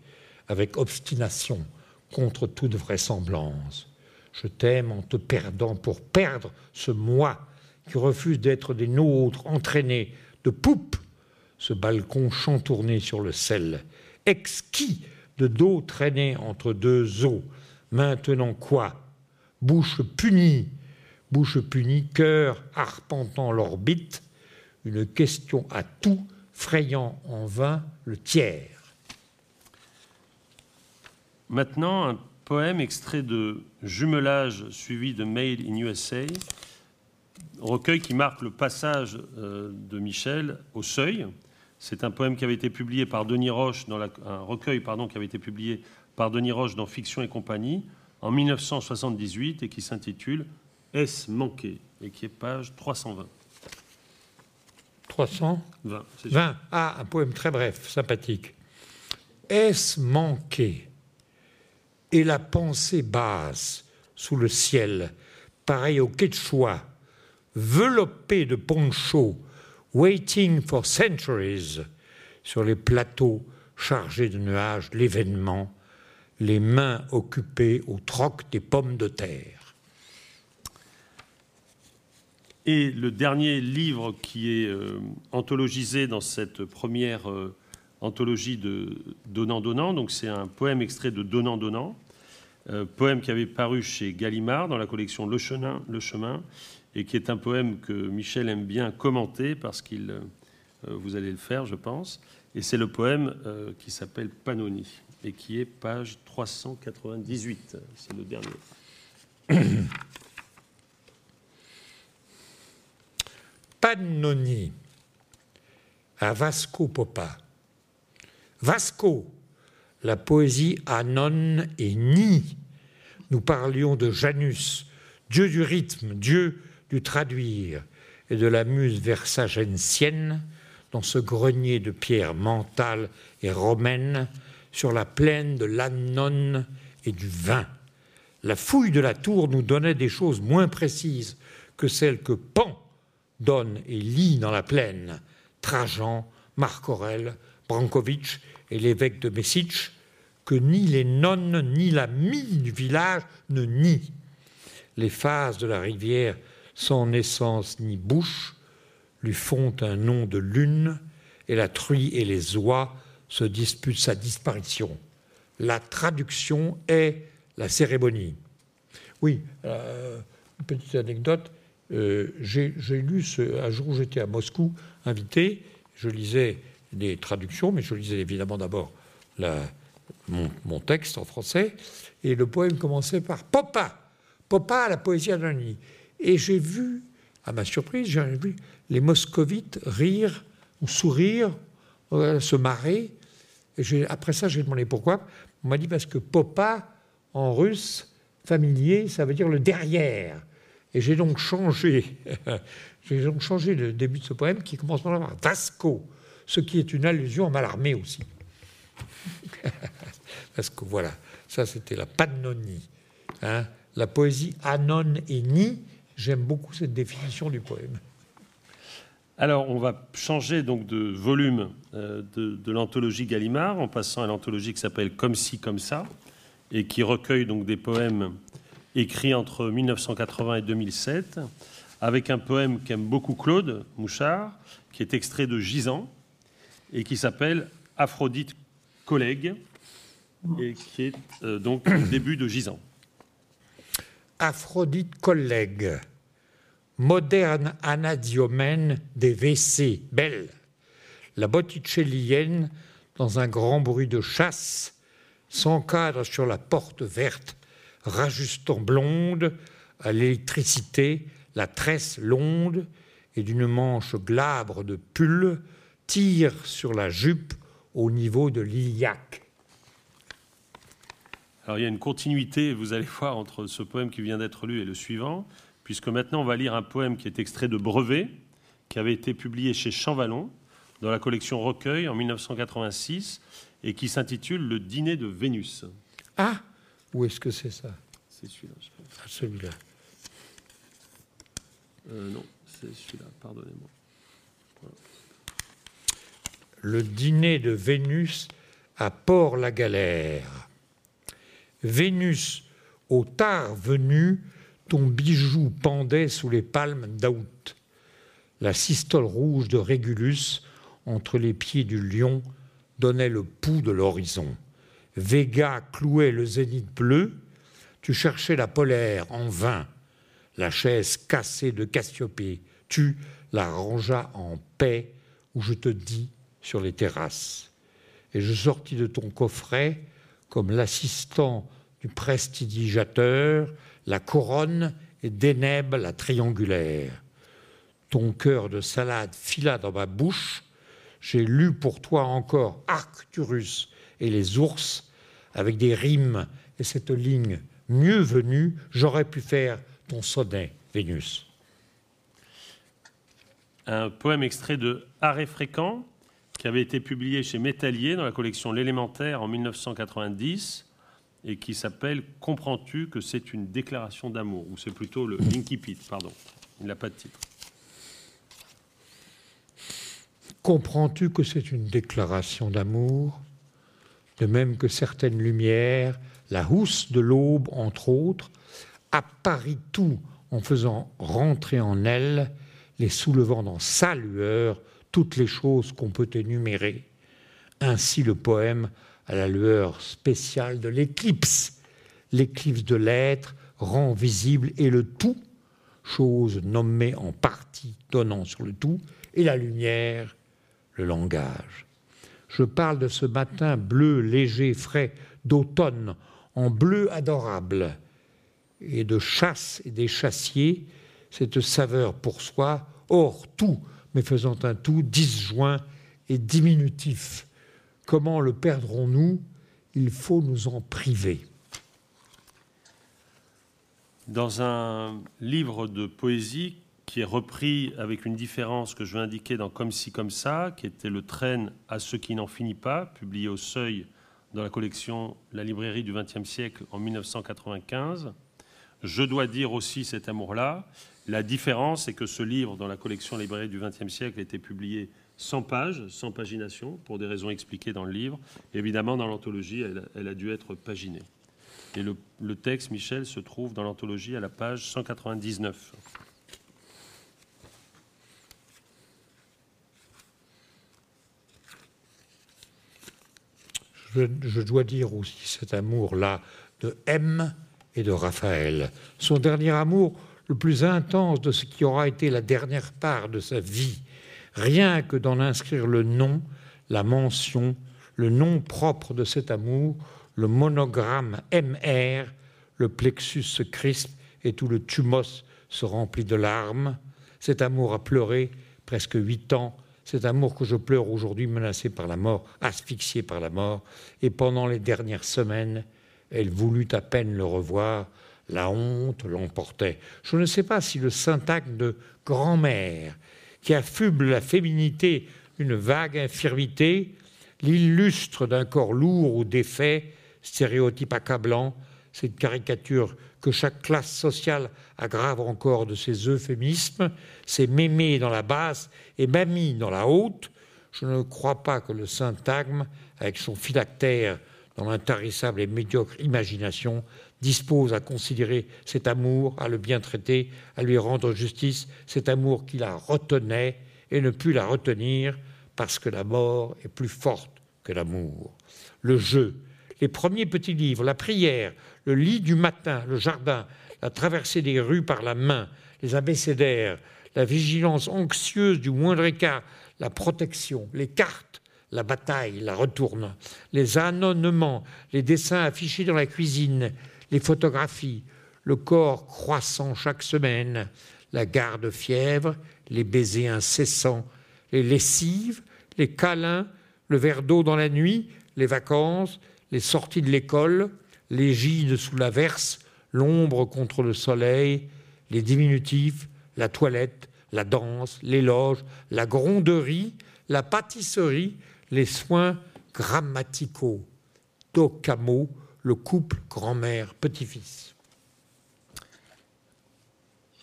avec obstination, contre toute vraisemblance. Je t'aime en te perdant pour perdre ce moi qui refusent d'être des nôtres, entraînés de poupe, ce balcon chantourné sur le sel, exquis de dos traîné entre deux eaux. Maintenant quoi? Bouche punie, bouche punie, cœur arpentant l'orbite, une question à tout, frayant en vain le tiers. Maintenant, un poème extrait de Jumelage suivi de Mail in USA, recueil qui marque le passage euh, de Michel au seuil. C'est un poème qui avait été publié par Denis Roche, dans un recueil pardon, qui avait été publié par Denis Roche dans Fiction et compagnie en 1978 et qui s'intitule Est-ce manqué et qui est page 320. 320 20. Ah, un poème très bref, sympathique. Est-ce manqué Et la pensée basse sous le ciel, pareil au quechua, veloppé de poncho, waiting for centuries, sur les plateaux chargés de nuages, l'événement, les mains occupées au troc des pommes de terre. Et le dernier livre qui est euh, anthologisé dans cette première euh, anthologie de Donnant-Donnant, donc c'est un poème extrait de Donnant-Donnant, euh, poème qui avait paru chez Gallimard dans la collection Le Chemin, Le Chemin, et qui est un poème que Michel aime bien commenter parce qu'il, vous allez le faire, je pense, et c'est le poème qui s'appelle Panoni et qui est page 398, c'est le dernier. Pannoni à Vasco Popa. Vasco, la poésie anon et ni. Nous parlions de Janus, dieu du rythme, dieu du traduire, et de la muse versagensienne dans ce grenier de pierre mentale et romaine sur la plaine de l'Annon et du vin. La fouille de la tour nous donnait des choses moins précises que celles que Pan donne et lit dans la plaine Trajan, Marc Aurèle, Brankovic et l'évêque de Messitch, que ni les nonnes ni la mie du village ne nient. Les phases de la rivière sans naissance ni bouche lui font un nom de lune, et la truie et les oies se disputent sa disparition. La traduction est la cérémonie. Oui, euh, une petite anecdote. Euh, j'ai lu un jour où j'étais à Moscou, invité, je lisais des traductions, mais je lisais évidemment d'abord mon, texte en français, et le poème commençait par Popa, Popa, la poésie anonyme. Et j'ai vu, à ma surprise, j'ai vu les moscovites rire ou sourire, euh, se marrer. Après ça, j'ai demandé pourquoi. On m'a dit parce que Popa, en russe, familier, ça veut dire le derrière. Et j'ai donc changé, j'ai donc changé le début de ce poème qui commence par Vasco, ce qui est une allusion à Mallarmé aussi. Que voilà, ça c'était la pannonie. Hein. la poésie anon et ni, j'aime beaucoup cette définition du poème. Alors, on va changer donc de volume euh, de, l'anthologie Gallimard en passant à l'anthologie qui s'appelle Comme si, comme ça, et qui recueille donc des poèmes écrit entre 1980 et 2007, avec un poème qu'aime beaucoup Claude Mouchard, qui est extrait de Gisant, et qui s'appelle Aphrodite collègue, et qui est euh, donc le début de Gisant. Aphrodite collègue, moderne anadiomène des WC, belle, la botticellienne, dans un grand bruit de chasse, s'encadre sur la porte verte rajustant blonde à l'électricité la tresse londe et d'une manche glabre de pull tire sur la jupe au niveau de l'iliaque. Alors il y a une continuité, vous allez voir, entre ce poème qui vient d'être lu et le suivant, puisque maintenant on va lire un poème qui est extrait de Brevet, qui avait été publié chez Champvallon dans la collection Recueil en 1986 et qui s'intitule Le dîner de Vénus. Ah où est-ce que c'est ça? C'est celui-là, je pense. Ah, celui-là. Euh, non, c'est celui-là, pardonnez-moi. Le dîner de Vénus à Port-la-Galère. Vénus, au tard venu, ton bijou pendait sous les palmes d'août. La systole rouge de Régulus entre les pieds du lion donnait le pouls de l'horizon. Vega clouait le zénith bleu, tu cherchais la polaire en vain. La chaise cassée de Cassiopée, tu la rangeas en paix où je te dis sur les terrasses. Et je sortis de ton coffret comme l'assistant du prestidigitateur, la couronne et Dénèbre la triangulaire. Ton cœur de salade fila dans ma bouche, j'ai lu pour toi encore Arcturus et les ours, avec des rimes et cette ligne mieux venue, j'aurais pu faire ton sonnet, Vénus. Un poème extrait de Arrêt fréquent, qui avait été publié chez Métallier dans la collection L'élémentaire en 1990 et qui s'appelle Comprends-tu que c'est une déclaration d'amour Ou c'est plutôt le Linky Pit, pardon. Il n'a pas de titre. Comprends-tu que c'est une déclaration d'amour De même que certaines lumières, la housse de l'aube, entre autres, apparit tout en faisant rentrer en elle, les soulevant dans sa lueur, toutes les choses qu'on peut énumérer. Ainsi le poème à la lueur spéciale de l'éclipse. L'éclipse de l'être rend visible et le tout, chose nommée en partie donnant sur le tout, et la lumière, le langage. Je parle de ce matin bleu, léger, frais, d'automne, en bleu adorable, et de chasse et des chassiers, cette saveur pour soi, hors tout, mais faisant un tout disjoint et diminutif. Comment le perdrons-nous? Il faut nous en priver. Dans un livre de poésie qui est repris avec une différence que je vais indiquer dans Comme si, comme ça, qui était le traîne à ce qui n'en finit pas, publié au Seuil dans la collection La librairie du XXe siècle en 1995. Je dois dire aussi cet amour-là. La différence, c'est que ce livre, dans la collection La librairie du XXe siècle, été publié 100 pages, sans pagination, pour des raisons expliquées dans le livre. évidemment, dans l'anthologie, elle, a dû être paginée. Et le, le texte, Michel, se trouve dans l'anthologie à la page 199. je, dois dire aussi cet amour-là de M et de Raphaël. Son dernier amour, le plus intense de ce qui aura été la dernière part de sa vie, rien que d'en inscrire le nom, la mention, le nom propre de cet amour, le monogramme MR, le plexus se crispe et tout le thumos se remplit de larmes. Cet amour a pleuré presque huit ans cet amour que je pleure aujourd'hui menacé par la mort, asphyxié par la mort, et pendant les dernières semaines, elle voulut à peine le revoir, la honte l'emportait. Je ne sais pas si le syntagme de grand-mère, qui affuble la féminité d'une vague infirmité, l'illustre d'un corps lourd ou défait, stéréotype accablant, cette caricature que chaque classe sociale aggrave encore de ses euphémismes, c'est mémé dans la basse et mamie dans la haute. Je ne crois pas que le syntagme, avec son phylactère dans l'intarissable et médiocre imagination, dispose à considérer cet amour, à le bien traiter, à lui rendre justice, cet amour qui la retenait et ne put la retenir parce que la mort est plus forte que l'amour. Le jeu, les premiers petits livres, la prière, le lit du matin, le jardin, la traversée des rues par la main, les abécédaires, la vigilance anxieuse du moindre écart, la protection, les cartes, la bataille, la retourne, les annonnements, les dessins affichés dans la cuisine, les photographies, le corps croissant chaque semaine, la garde fièvre, les baisers incessants, les lessives, les câlins, le verre d'eau dans la nuit, les vacances, les sorties de l'école, gîtes sous la verse, l'ombre contre le soleil, les diminutifs, la toilette, la danse, l'éloge, la gronderie, la pâtisserie, les soins grammaticaux. Docamo, le couple grand-mère, petit-fils.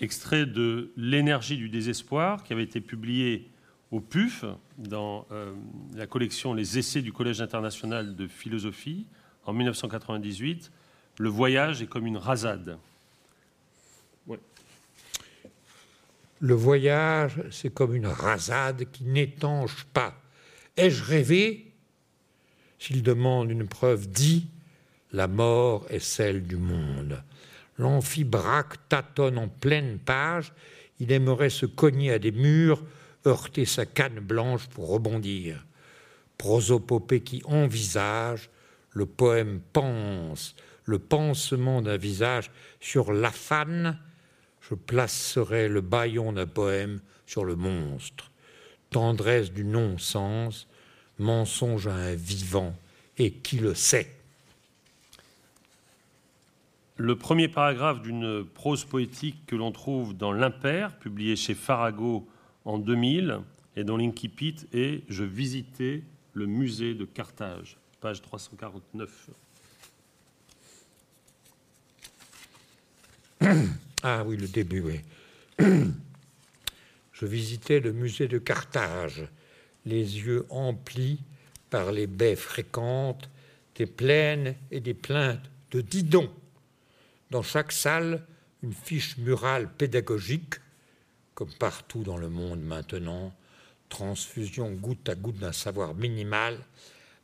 Extrait de L'énergie du désespoir, qui avait été publié au PUF dans euh, la collection Les essais du Collège international de philosophie en 1998. Le voyage est comme une rasade. Le voyage, c'est comme une rasade qui n'étanche pas. Ai-je rêvé? S'il demande une preuve, dit la mort est celle du monde. L'amphibraque tâtonne en pleine page, il aimerait se cogner à des murs, heurter sa canne blanche pour rebondir. Prosopopée qui envisage, le poème pense, le pansement d'un visage sur l'afane, je placerai le baillon d'un poème sur le monstre. Tendresse du non-sens, mensonge à un vivant, et qui le sait? Le premier paragraphe d'une prose poétique que l'on trouve dans L'Impair, publié chez Farago en 2000, et dont l'incipit est Je visitais le musée de Carthage, page 349. Ah oui, le début, oui. Je visitais le musée de Carthage, les yeux emplis par les baies fréquentes des plaines et des plaintes de Didon dans chaque salle une fiche murale pédagogique, comme partout dans le monde maintenant, transfusion goutte à goutte d'un savoir minimal,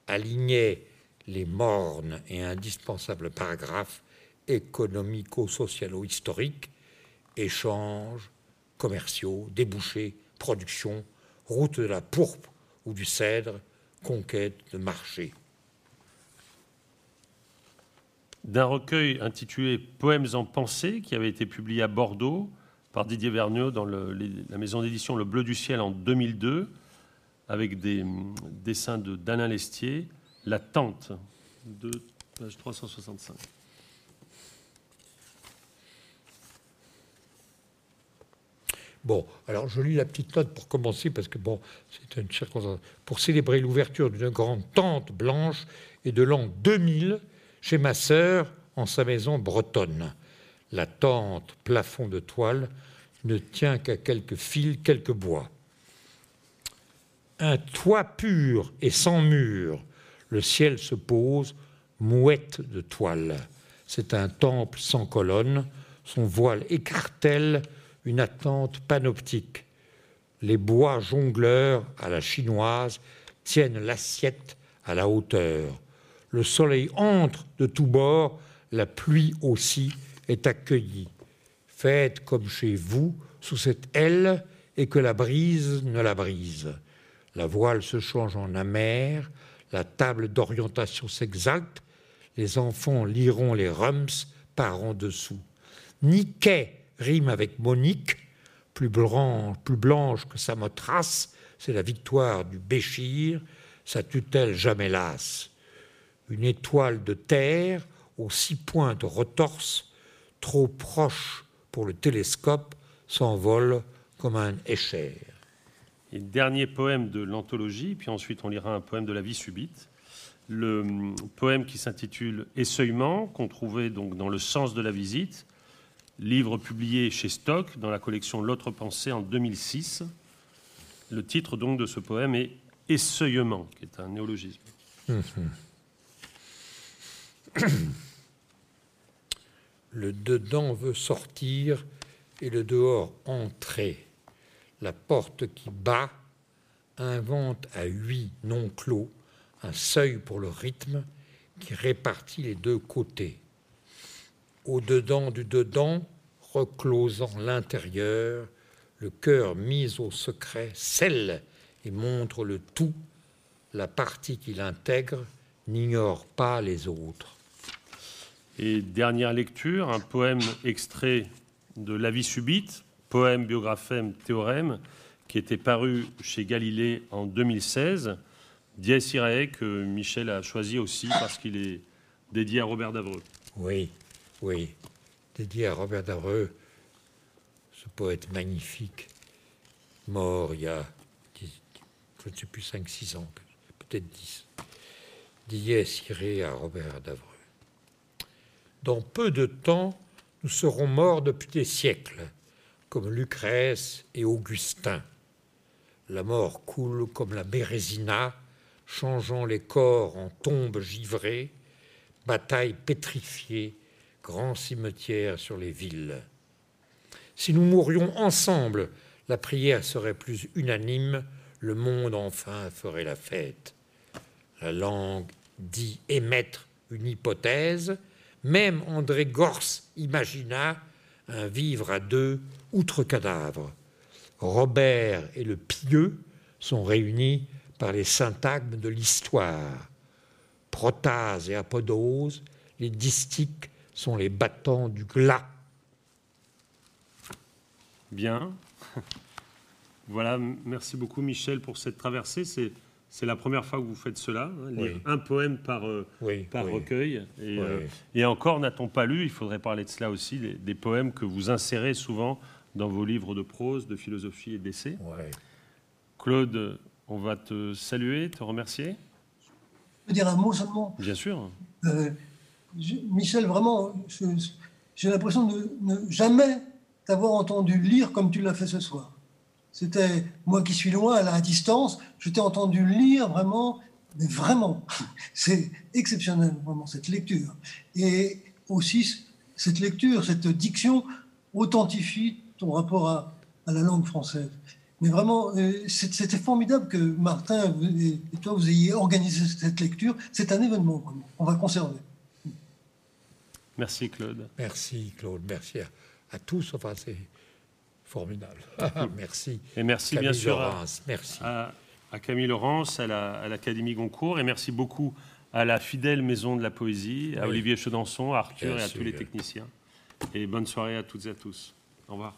alignait les mornes et indispensables paragraphes économico-socialo-historiques, échanges commerciaux, débouchés, production, route de la pourpre ou du cèdre, conquête de marché d'un recueil intitulé Poèmes en pensée, qui avait été publié à Bordeaux par Didier Vergniaud dans la maison d'édition Le Bleu du Ciel en 2002, avec des hum, dessins de d'Alain Lestier, La Tente, de page 365. Bon, alors je lis la petite note pour commencer, parce que bon, c'est une circonstance. Pour célébrer l'ouverture d'une grande tente blanche et de l'an 2000, chez ma sœur en sa maison bretonne. La tente, plafond de toile, ne tient qu'à quelques fils, quelques bois. Un toit pur et sans mur, le ciel se pose, mouette de toile. C'est un temple sans colonne, son voile écartèle une attente panoptique. Les bois jongleurs à la chinoise tiennent l'assiette à la hauteur le soleil entre de tous bords, la pluie aussi est accueillie. Faites comme chez vous, sous cette aile, et que la brise ne la brise. La voile se change en amère, la table d'orientation s'exalte, les enfants liront les rums par en dessous. Niquet rime avec Monique, plus blanche, plus blanche que sa motrace, c'est la victoire du Béchir, sa tutelle jamais lasse une étoile de terre aux six points de retorse, trop proche pour le télescope, s'envole comme un écher. Et dernier poème de l'anthologie, puis ensuite on lira un poème de la vie subite. Le hum, poème qui s'intitule Esseuillement, qu'on trouvait donc dans Le sens de la visite, livre publié chez Stock dans la collection L'autre pensée en 2006. Le titre donc de ce poème est Esseuillement, qui est un néologisme. Hum, hum. le dedans veut sortir et le dehors entrer. La porte qui bat invente à huit non clos un seuil pour le rythme qui répartit les deux côtés. Au dedans du dedans, reclosant l'intérieur, le cœur mis au secret scelle et montre le tout. La partie qui l'intègre n'ignore pas les autres. Et dernière lecture, un poème extrait de La vie subite, poème, biographème, théorème, qui était paru chez Galilée en 2016. Dies Irae, que Michel a choisi aussi parce qu'il est dédié à Robert Davreux. Oui, oui, dédié à Robert Davreux, ce poète magnifique, mort il y a, je ne sais plus, 5-6 ans, peut-être 10. Dies Irae à Robert Davreux. Dans peu de temps, nous serons morts depuis des siècles, comme Lucrèce et Augustin. La mort coule comme la Bérésina, changeant les corps en tombes givrées, batailles pétrifiées, grands cimetières sur les villes. Si nous mourions ensemble, la prière serait plus unanime, le monde enfin ferait la fête. La langue dit émettre une hypothèse, même André Gors imagina un vivre à deux outre cadavre. Robert et le pieux sont réunis par les syntagmes de l'histoire. Protase et apodose, les distiques sont les battants du glas. Bien. Voilà, merci beaucoup Michel pour cette traversée. C'est, c'est la première fois que vous faites cela, hein, lire Oui. un poème par, euh, Oui, par oui. recueil. Et, Oui. euh, et encore, n'a-t-on pas lu, il faudrait parler de cela aussi, des, des poèmes que vous insérez souvent dans vos livres de prose, de philosophie et d'essai. Ouais. Claude, on va te saluer, te remercier. Je peux dire un mot seulement. Bien sûr. Euh, je- Michel, vraiment, j'ai l'impression de ne jamais t'avoir entendu lire comme tu l'as fait ce soir. C'était moi qui suis loin, à la distance, je t'ai entendu lire vraiment, mais vraiment, c'est exceptionnel, vraiment, cette lecture. Et aussi, cette lecture, cette diction authentifie ton rapport à, à la langue française. Mais vraiment, euh, c'était formidable que Martin et et toi, vous ayez organisé cette lecture. C'est un événement, vraiment. On va conserver. Merci Claude. Merci Claude, merci à, à tous. Enfin, c'est formidable. merci. Et merci Camille bien sûr à, Laurence, merci. à- à Camille Laurence, à la- à l'Académie Goncourt, et merci beaucoup à la fidèle Maison de la Poésie, à Oui. Olivier Chaudançon, à Arthur Bien et à tous les techniciens. Et bonne soirée à toutes et à tous. Au revoir.